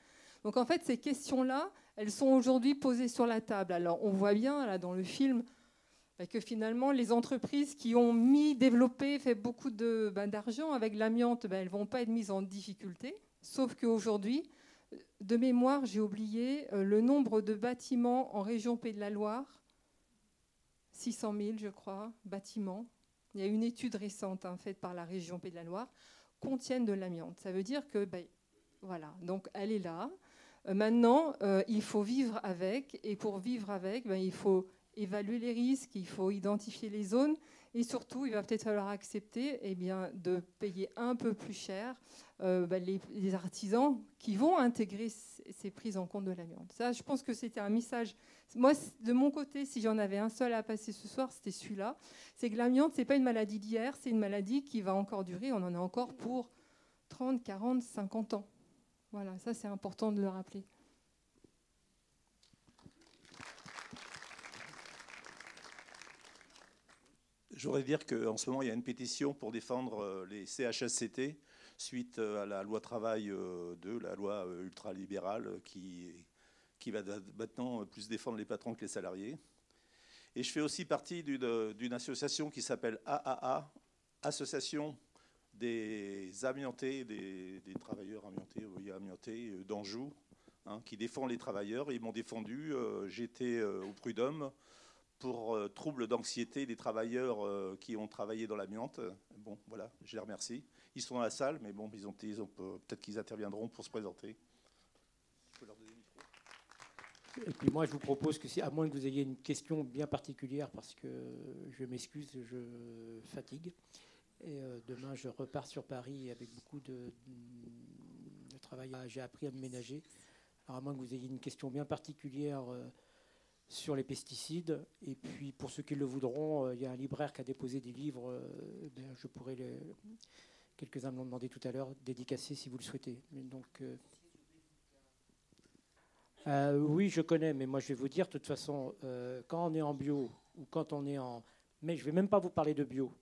Donc en fait, ces questions-là, elles sont aujourd'hui posées sur la table. Alors on voit bien là dans le film bah, que finalement, les entreprises qui ont mis, développé, fait beaucoup ben, d'argent avec l'amiante, ben, elles ne vont pas être mises en difficulté. Sauf qu'aujourd'hui, de mémoire, j'ai oublié euh, le nombre de bâtiments en région Pays de la Loire. 600 000, je crois, bâtiments. Il y a une étude récente hein, faite par la région Pays de la Loire contiennent de l'amiante. Ça veut dire que, ben, voilà, donc elle est là. Euh, maintenant, euh, il faut vivre avec, et pour vivre avec, il faut évaluer les risques, il faut identifier les zones et surtout, il va peut-être falloir accepter eh bien, de payer un peu plus cher euh, bah, les, artisans qui vont intégrer ces prises en compte de l'amiante. Ça, je pense que c'était un message. Moi, de mon côté, si j'en avais un seul à passer ce soir, c'était celui-là. C'est que l'amiante, ce n'est pas une maladie d'hier, c'est une maladie qui va encore durer. On en a encore pour 30, 40, 50 ans. Voilà, ça c'est important de le rappeler. Je voudrais dire qu'en ce moment, il y a une pétition pour défendre euh, les CHSCT suite euh, à la loi travail 2, euh, la loi ultralibérale qui, qui va maintenant plus défendre les patrons que les salariés. Et je fais aussi partie d'une association qui s'appelle AAA, Association des amiantés, des, travailleurs amiantés, oui, amiantés d'Anjou, hein, qui défend les travailleurs. Ils m'ont défendu. J'étais au Prud'homme pour euh, troubles d'anxiété des travailleurs euh, qui ont travaillé dans l'amiante. Bon, voilà, je les remercie. Ils sont dans la salle, mais bon, ils ont, ont peut-être qu'ils interviendront pour se présenter. Et puis moi, je vous propose que, si, à moins que vous ayez une question bien particulière, parce que je m'excuse, je fatigue. Et euh, demain, je repars sur Paris avec beaucoup de, de travail. J'ai appris à me ménager. Alors, à moins que vous ayez une question bien particulière sur les pesticides. Et puis, pour ceux qui le voudront, euh, il y a un libraire qui a déposé des livres. Euh, je pourrais les, quelques-uns me l'ont demandé tout à l'heure, dédicacés si vous le souhaitez. Donc, euh, oui, je connais, mais moi je vais vous dire, de toute façon, quand on est en bio ou quand on est en. Mais je ne vais même pas vous parler de bio.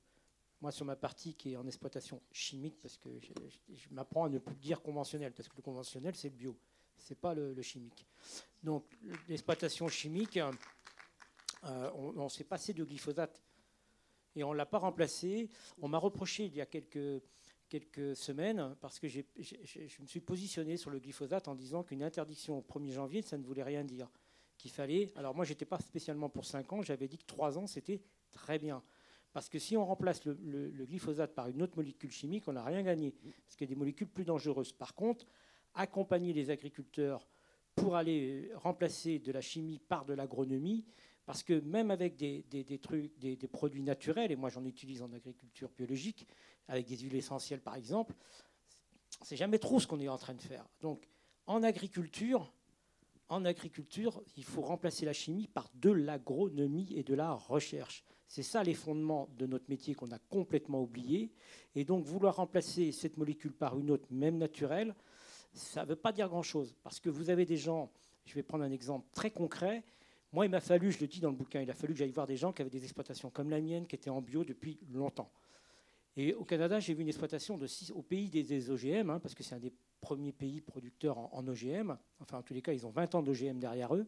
Moi, sur ma partie qui est en exploitation chimique, parce que je m'apprends à ne plus dire conventionnel, parce que le conventionnel, c'est le bio c'est pas le, chimique. Donc l'exploitation chimique, euh, on, s'est passé de glyphosate et on l'a pas remplacé. On m'a reproché il y a quelques, quelques semaines parce que je me suis positionné sur le glyphosate en disant qu'une interdiction au 1er janvier, ça ne voulait rien dire. Qu'il fallait. Alors moi, j'étais pas spécialement pour 5 ans, j'avais dit que 3 ans, c'était très bien. Parce que si on remplace le glyphosate par une autre molécule chimique, on n'a rien gagné. Parce qu'il y a des molécules plus dangereuses. Par contre, accompagner les agriculteurs pour aller remplacer de la chimie par de l'agronomie, parce que même avec des, trucs, des, produits naturels, et moi j'en utilise en agriculture biologique, avec des huiles essentielles par exemple, c'est jamais trop ce qu'on est en train de faire. Donc en agriculture, en agriculture, il faut remplacer la chimie par de l'agronomie et de la recherche. C'est ça les fondements de notre métier qu'on a complètement oublié. Et donc vouloir remplacer cette molécule par une autre, même naturelle, ça ne veut pas dire grand-chose. Parce que vous avez des gens, je vais prendre un exemple très concret. Moi, il m'a fallu, je le dis dans le bouquin, il a fallu que j'aille voir des gens qui avaient des exploitations comme la mienne, qui étaient en bio depuis longtemps. Et au Canada, j'ai vu une exploitation de six, au pays des, OGM, hein, parce que c'est un des premier pays producteur en, OGM. Enfin, en tous les cas, ils ont 20 ans d'OGM derrière eux.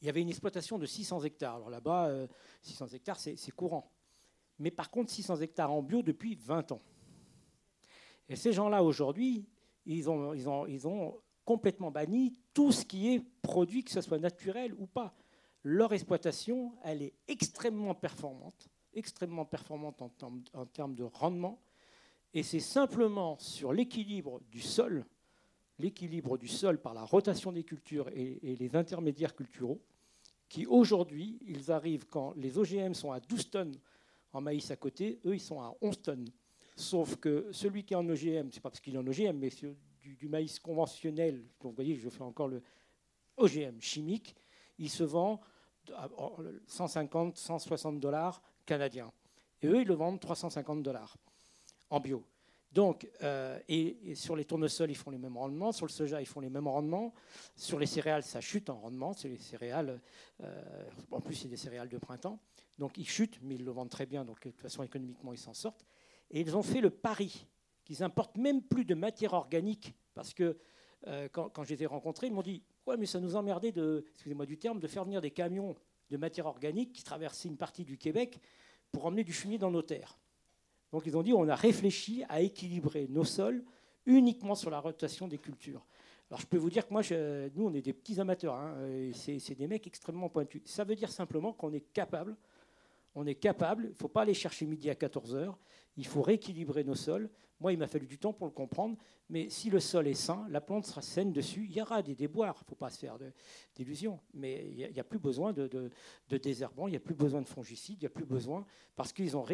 Il y avait une exploitation de 600 hectares. Alors là-bas, 600 euh, hectares, c'est courant. Mais par contre, 600 hectares en bio depuis 20 ans. Et ces gens-là, aujourd'hui, ils ont, complètement banni tout ce qui est produit, que ce soit naturel ou pas. Leur exploitation, elle est extrêmement performante, extrêmement performante en termes de rendement. Et c'est simplement sur l'équilibre du sol, l'équilibre du sol par la rotation des cultures et, les intermédiaires culturaux, qui aujourd'hui, ils arrivent quand les OGM sont à 12 tonnes en maïs à côté, eux, ils sont à 11 tonnes. Sauf que celui qui est en OGM, c'est pas parce qu'il est en OGM, mais du, du, maïs conventionnel, donc vous voyez, je fais encore le OGM chimique, il se vend à 150, 160 dollars canadiens. Et eux, ils le vendent 350 dollars en bio. Donc, euh, et, sur les tournesols, ils font les mêmes rendements. Sur le soja, ils font les mêmes rendements. Sur les céréales, ça chute en rendement. C'est les céréales, euh, en plus, c'est des céréales de printemps. Donc, ils chutent, mais ils le vendent très bien. Donc, de toute façon, économiquement, ils s'en sortent. Et ils ont fait le pari qu'ils importent même plus de matière organique. Parce que euh, quand, quand, je les ai rencontrés, ils m'ont dit Ouais, mais ça nous emmerdait de, excusez-moi du terme, de faire venir des camions de matière organique qui traversaient une partie du Québec pour emmener du fumier dans nos terres. Donc ils ont dit on a réfléchi à équilibrer nos sols uniquement sur la rotation des cultures. Alors je peux vous dire que moi, nous, on est des petits amateurs. Hein, c'est des mecs extrêmement pointus. Ça veut dire simplement qu'on est capable, on est capable, il ne faut pas aller chercher midi à 14 heures, il faut rééquilibrer nos sols. Moi, il m'a fallu du temps pour le comprendre, mais si le sol est sain, la plante sera saine dessus. Il y aura des déboires, il ne faut pas se faire d'illusions, mais il n'y a, plus besoin de, de, désherbants, il n'y a plus besoin de fongicides, il n'y a plus besoin, parce qu'ils ont,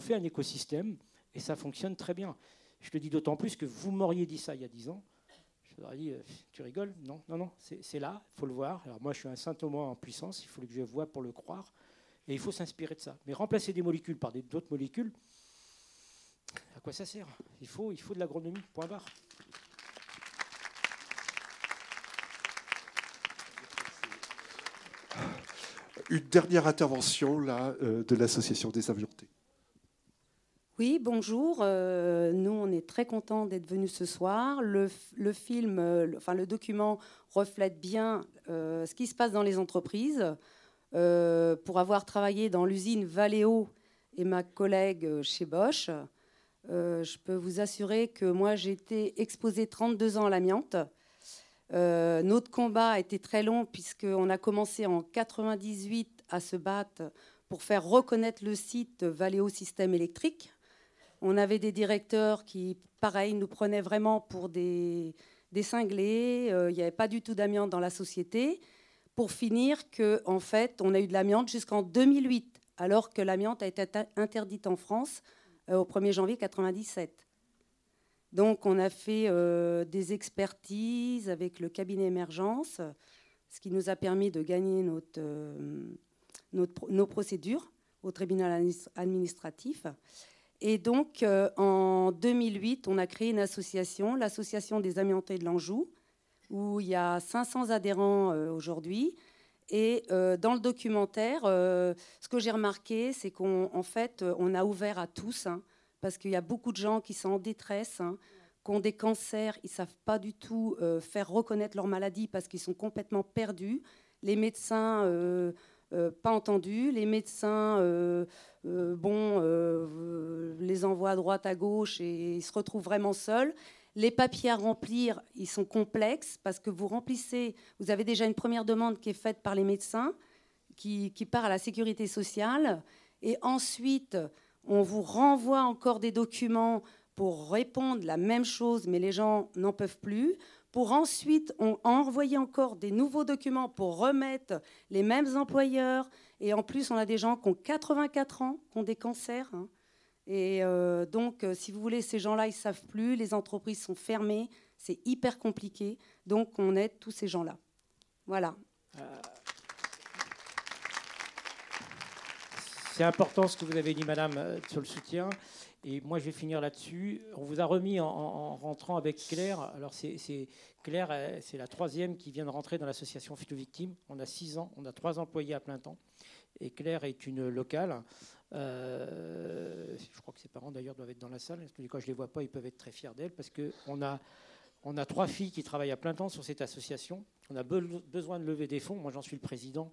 fait un écosystème et ça fonctionne très bien. Je te dis d'autant plus que vous m'auriez dit ça il y a 10 ans. Je leur ai dit, euh, tu rigoles? Non, non, non, c'est là, il faut le voir. Alors moi, je suis un saint Thomas en puissance, il faut que je vois pour le croire, et il faut s'inspirer de ça. Mais remplacer des molécules par d'autres molécules, à quoi ça sert? Il faut, il faut de l'agronomie, point barre. Une dernière intervention là, euh, de l'Association des aviantés. Oui, bonjour. Euh, nous, on est très contents d'être venus ce soir. Le, film, euh, enfin le document reflète bien ce qui se passe dans les entreprises. Pour avoir travaillé dans l'usine Valeo et ma collègue chez Bosch, euh, je peux vous assurer que moi, j'ai été exposée 32 ans à l'amiante. Euh, notre combat a été très long puisqu'on a commencé en 98 à se battre pour faire reconnaître le site Valeo Système électrique. On avait des directeurs qui, pareil, nous prenaient vraiment pour des, des cinglés. Euh, il n'y avait pas du tout d'amiante dans la société. Pour finir, que, en fait, on a eu de l'amiante jusqu'en 2008, alors que l'amiante a été interdite en France euh, au 1er janvier 1997. Donc on a fait euh, des expertises avec le cabinet émergence, ce qui nous a permis de gagner euh, nos procédures au tribunal administratif. Et donc en 2008, on a créé une association, l'association des amiantés de l'Anjou, où il y a 500 adhérents aujourd'hui. Et euh, dans le documentaire, euh, ce que j'ai remarqué, c'est qu'en fait, euh, on a ouvert à tous, hein, parce qu'il y a beaucoup de gens qui sont en détresse, hein, qui ont des cancers, ils ne savent pas du tout faire reconnaître leur maladie parce qu'ils sont complètement perdus. Les médecins, pas entendus. Les médecins, bon, les envoient à droite, à gauche et ils se retrouvent vraiment seuls. Les papiers à remplir, ils sont complexes parce que vous remplissez, vous avez déjà une première demande qui est faite par les médecins, qui, part à la sécurité sociale, et ensuite on vous renvoie encore des documents pour répondre la même chose, mais les gens n'en peuvent plus. Pour ensuite on envoyer encore des nouveaux documents pour remettre les mêmes employeurs. Et en plus, on a des gens qui ont 84 ans, qui ont des cancers. Hein. Et euh, donc, euh, si vous voulez, ces gens-là, ils ne savent plus, les entreprises sont fermées, c'est hyper compliqué. Donc, on aide tous ces gens-là. Voilà. Euh, c'est important ce que vous avez dit, madame, sur le soutien. Et moi, je vais finir là-dessus. On vous a remis en, rentrant avec Claire. Alors, c'est Claire, c'est la troisième qui vient de rentrer dans l'association Phyto-Victimes. On a six ans, on a trois employés à plein temps. Et Claire est une locale. Euh, je crois que ses parents, d'ailleurs, doivent être dans la salle. Quand je les vois pas, ils peuvent être très fiers d'elle parce qu'on a, on a trois filles qui travaillent à plein temps sur cette association. On a besoin de lever des fonds. Moi, j'en suis le président.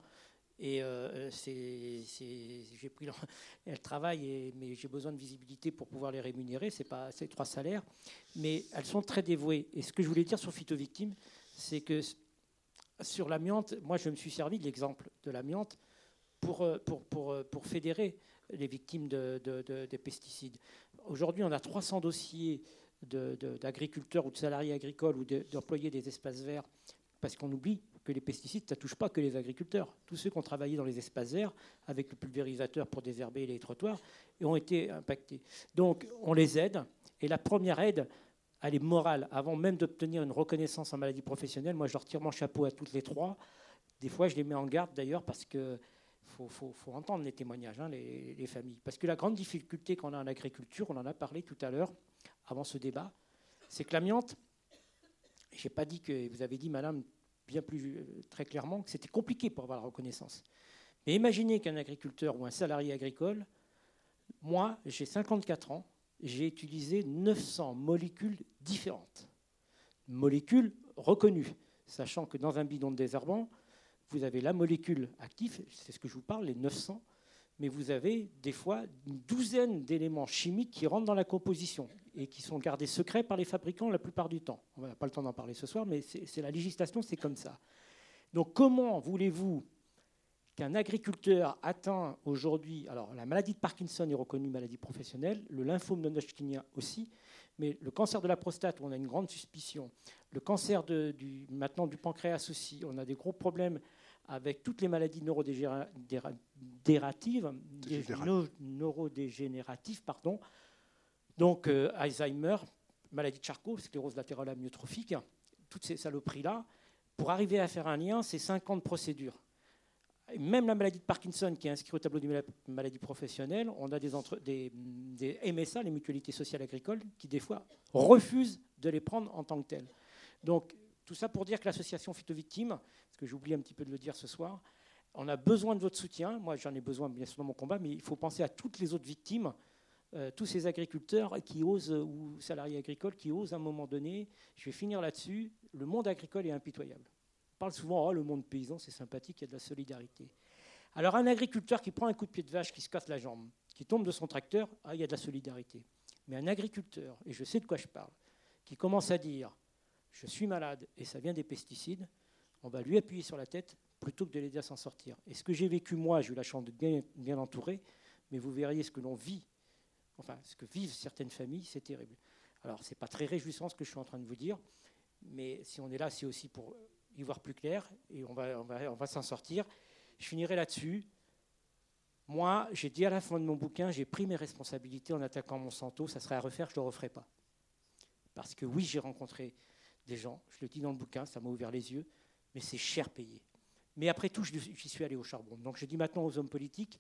Et euh, j'ai pris, *laughs* elles travaillent, mais j'ai besoin de visibilité pour pouvoir les rémunérer. C'est pas ces trois salaires, mais elles sont très dévouées. Et ce que je voulais dire sur Phyto Victime, c'est que sur l'amiante, moi je me suis servi de l'exemple de l'amiante pour, euh, pour, pour, euh, pour, fédérer les victimes de, des pesticides. Aujourd'hui, on a 300 dossiers d'agriculteurs ou de salariés agricoles ou d'employés des espaces verts parce qu'on oublie que les pesticides, ça ne touche pas que les agriculteurs. Tous ceux qui ont travaillé dans les espaces verts avec le pulvérisateur pour désherber les trottoirs ont été impactés. Donc on les aide. Et la première aide, elle est morale. Avant même d'obtenir une reconnaissance en maladie professionnelle, moi je retire mon chapeau à toutes les trois. Des fois, je les mets en garde d'ailleurs parce que faut, faut, entendre les témoignages, hein, les, les, familles. Parce que la grande difficulté qu'on a en agriculture, on en a parlé tout à l'heure, avant ce débat, c'est que l'amiante, je n'ai pas dit que vous avez dit, madame, bien plus euh, très clairement que c'était compliqué pour avoir la reconnaissance. Mais imaginez qu'un agriculteur ou un salarié agricole, moi, j'ai 54 ans, j'ai utilisé 900 molécules différentes. Molécules reconnues, sachant que dans un bidon de désherbant, vous avez la molécule active, c'est ce que je vous parle, les 900, mais vous avez des fois une douzaine d'éléments chimiques qui rentrent dans la composition et qui sont gardés secrets par les fabricants la plupart du temps. On n'a pas le temps d'en parler ce soir, mais c'est la législation, c'est comme ça. Donc comment voulez-vous qu'un agriculteur atteint aujourd'hui, alors la maladie de Parkinson est reconnue maladie professionnelle, le lymphome non-Hodgkinien aussi, mais le cancer de la prostate, on a une grande suspicion, le cancer du, maintenant du pancréas aussi, on a des gros problèmes avec toutes les maladies neurodégénératives, neurodégénératives pardon. donc euh, Alzheimer, maladie de Charcot, sclérose latérale amyotrophique, toutes ces saloperies-là, pour arriver à faire un lien, c'est 50 procédures. Même la maladie de Parkinson, qui est inscrite au tableau des maladies professionnelles, on a des, MSA, les mutualités sociales agricoles, qui des fois refusent de les prendre en tant que telles. Donc tout ça pour dire que l'association Phyto-Victimes, parce que j'oublie un petit peu de le dire ce soir, on a besoin de votre soutien. Moi, j'en ai besoin bien sûr dans mon combat, mais il faut penser à toutes les autres victimes, euh, tous ces agriculteurs qui osent, ou salariés agricoles qui osent à un moment donné. Je vais finir là-dessus. Le monde agricole est impitoyable. Parle souvent, oh, le monde paysan, c'est sympathique, il y a de la solidarité. Alors, un agriculteur qui prend un coup de pied de vache, qui se casse la jambe, qui tombe de son tracteur, ah, il y a de la solidarité. Mais un agriculteur, et je sais de quoi je parle, qui commence à dire je suis malade et ça vient des pesticides, on va lui appuyer sur la tête plutôt que de l'aider à s'en sortir. Et ce que j'ai vécu moi, j'ai eu la chance d'être bien, bien entouré, mais vous verriez ce que l'on vit, enfin ce que vivent certaines familles, c'est terrible. Alors ce n'est pas très réjouissant ce que je suis en train de vous dire, mais si on est là, c'est aussi pour y voir plus clair et on va, s'en sortir. Je finirai là-dessus. Moi, j'ai dit à la fin de mon bouquin, j'ai pris mes responsabilités en attaquant Monsanto, ça serait à refaire, je ne le referai pas. Parce que oui, j'ai rencontré des gens. Je le dis dans le bouquin, ça m'a ouvert les yeux, mais c'est cher payé. Mais après tout, j'y suis allé au charbon. Donc je dis maintenant aux hommes politiques,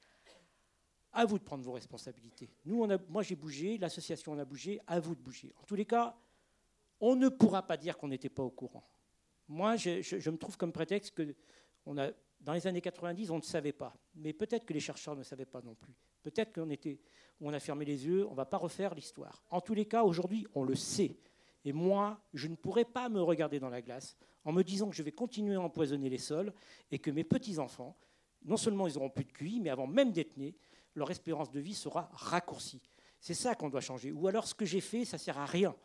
à vous de prendre vos responsabilités. Nous, on a, moi j'ai bougé, l'association en a bougé, à vous de bouger. En tous les cas, on ne pourra pas dire qu'on n'était pas au courant. Moi, je, me trouve comme prétexte que dans les années 90, on ne savait pas. Mais peut-être que les chercheurs ne savaient pas non plus. Peut-être qu'on était, on a fermé les yeux, on ne va pas refaire l'histoire. En tous les cas, aujourd'hui, on le sait. Et moi, je ne pourrais pas me regarder dans la glace en me disant que je vais continuer à empoisonner les sols et que mes petits-enfants, non seulement ils auront plus de QI, mais avant même d'être nés, leur espérance de vie sera raccourcie. C'est ça qu'on doit changer. Ou alors ce que j'ai fait, ça ne sert à rien.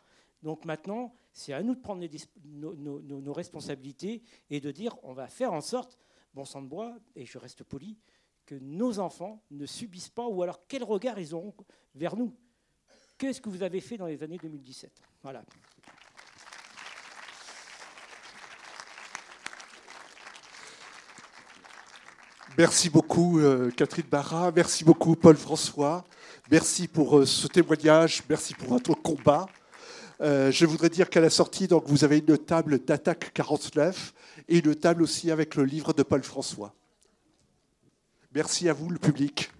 Donc maintenant, c'est à nous de prendre nos, responsabilités et de dire on va faire en sorte, bon sang de bois, et je reste poli, que nos enfants ne subissent pas, ou alors quel regard ils auront vers nous. Qu'est-ce que vous avez fait dans les années 2017 Voilà. Merci beaucoup euh, Catherine Barra, merci beaucoup Paul François, merci pour euh, ce témoignage, merci pour votre combat. Euh, je voudrais dire qu'à la sortie, donc, vous avez une table d'attaque 49 et une table aussi avec le livre de Paul François. Merci à vous, le public.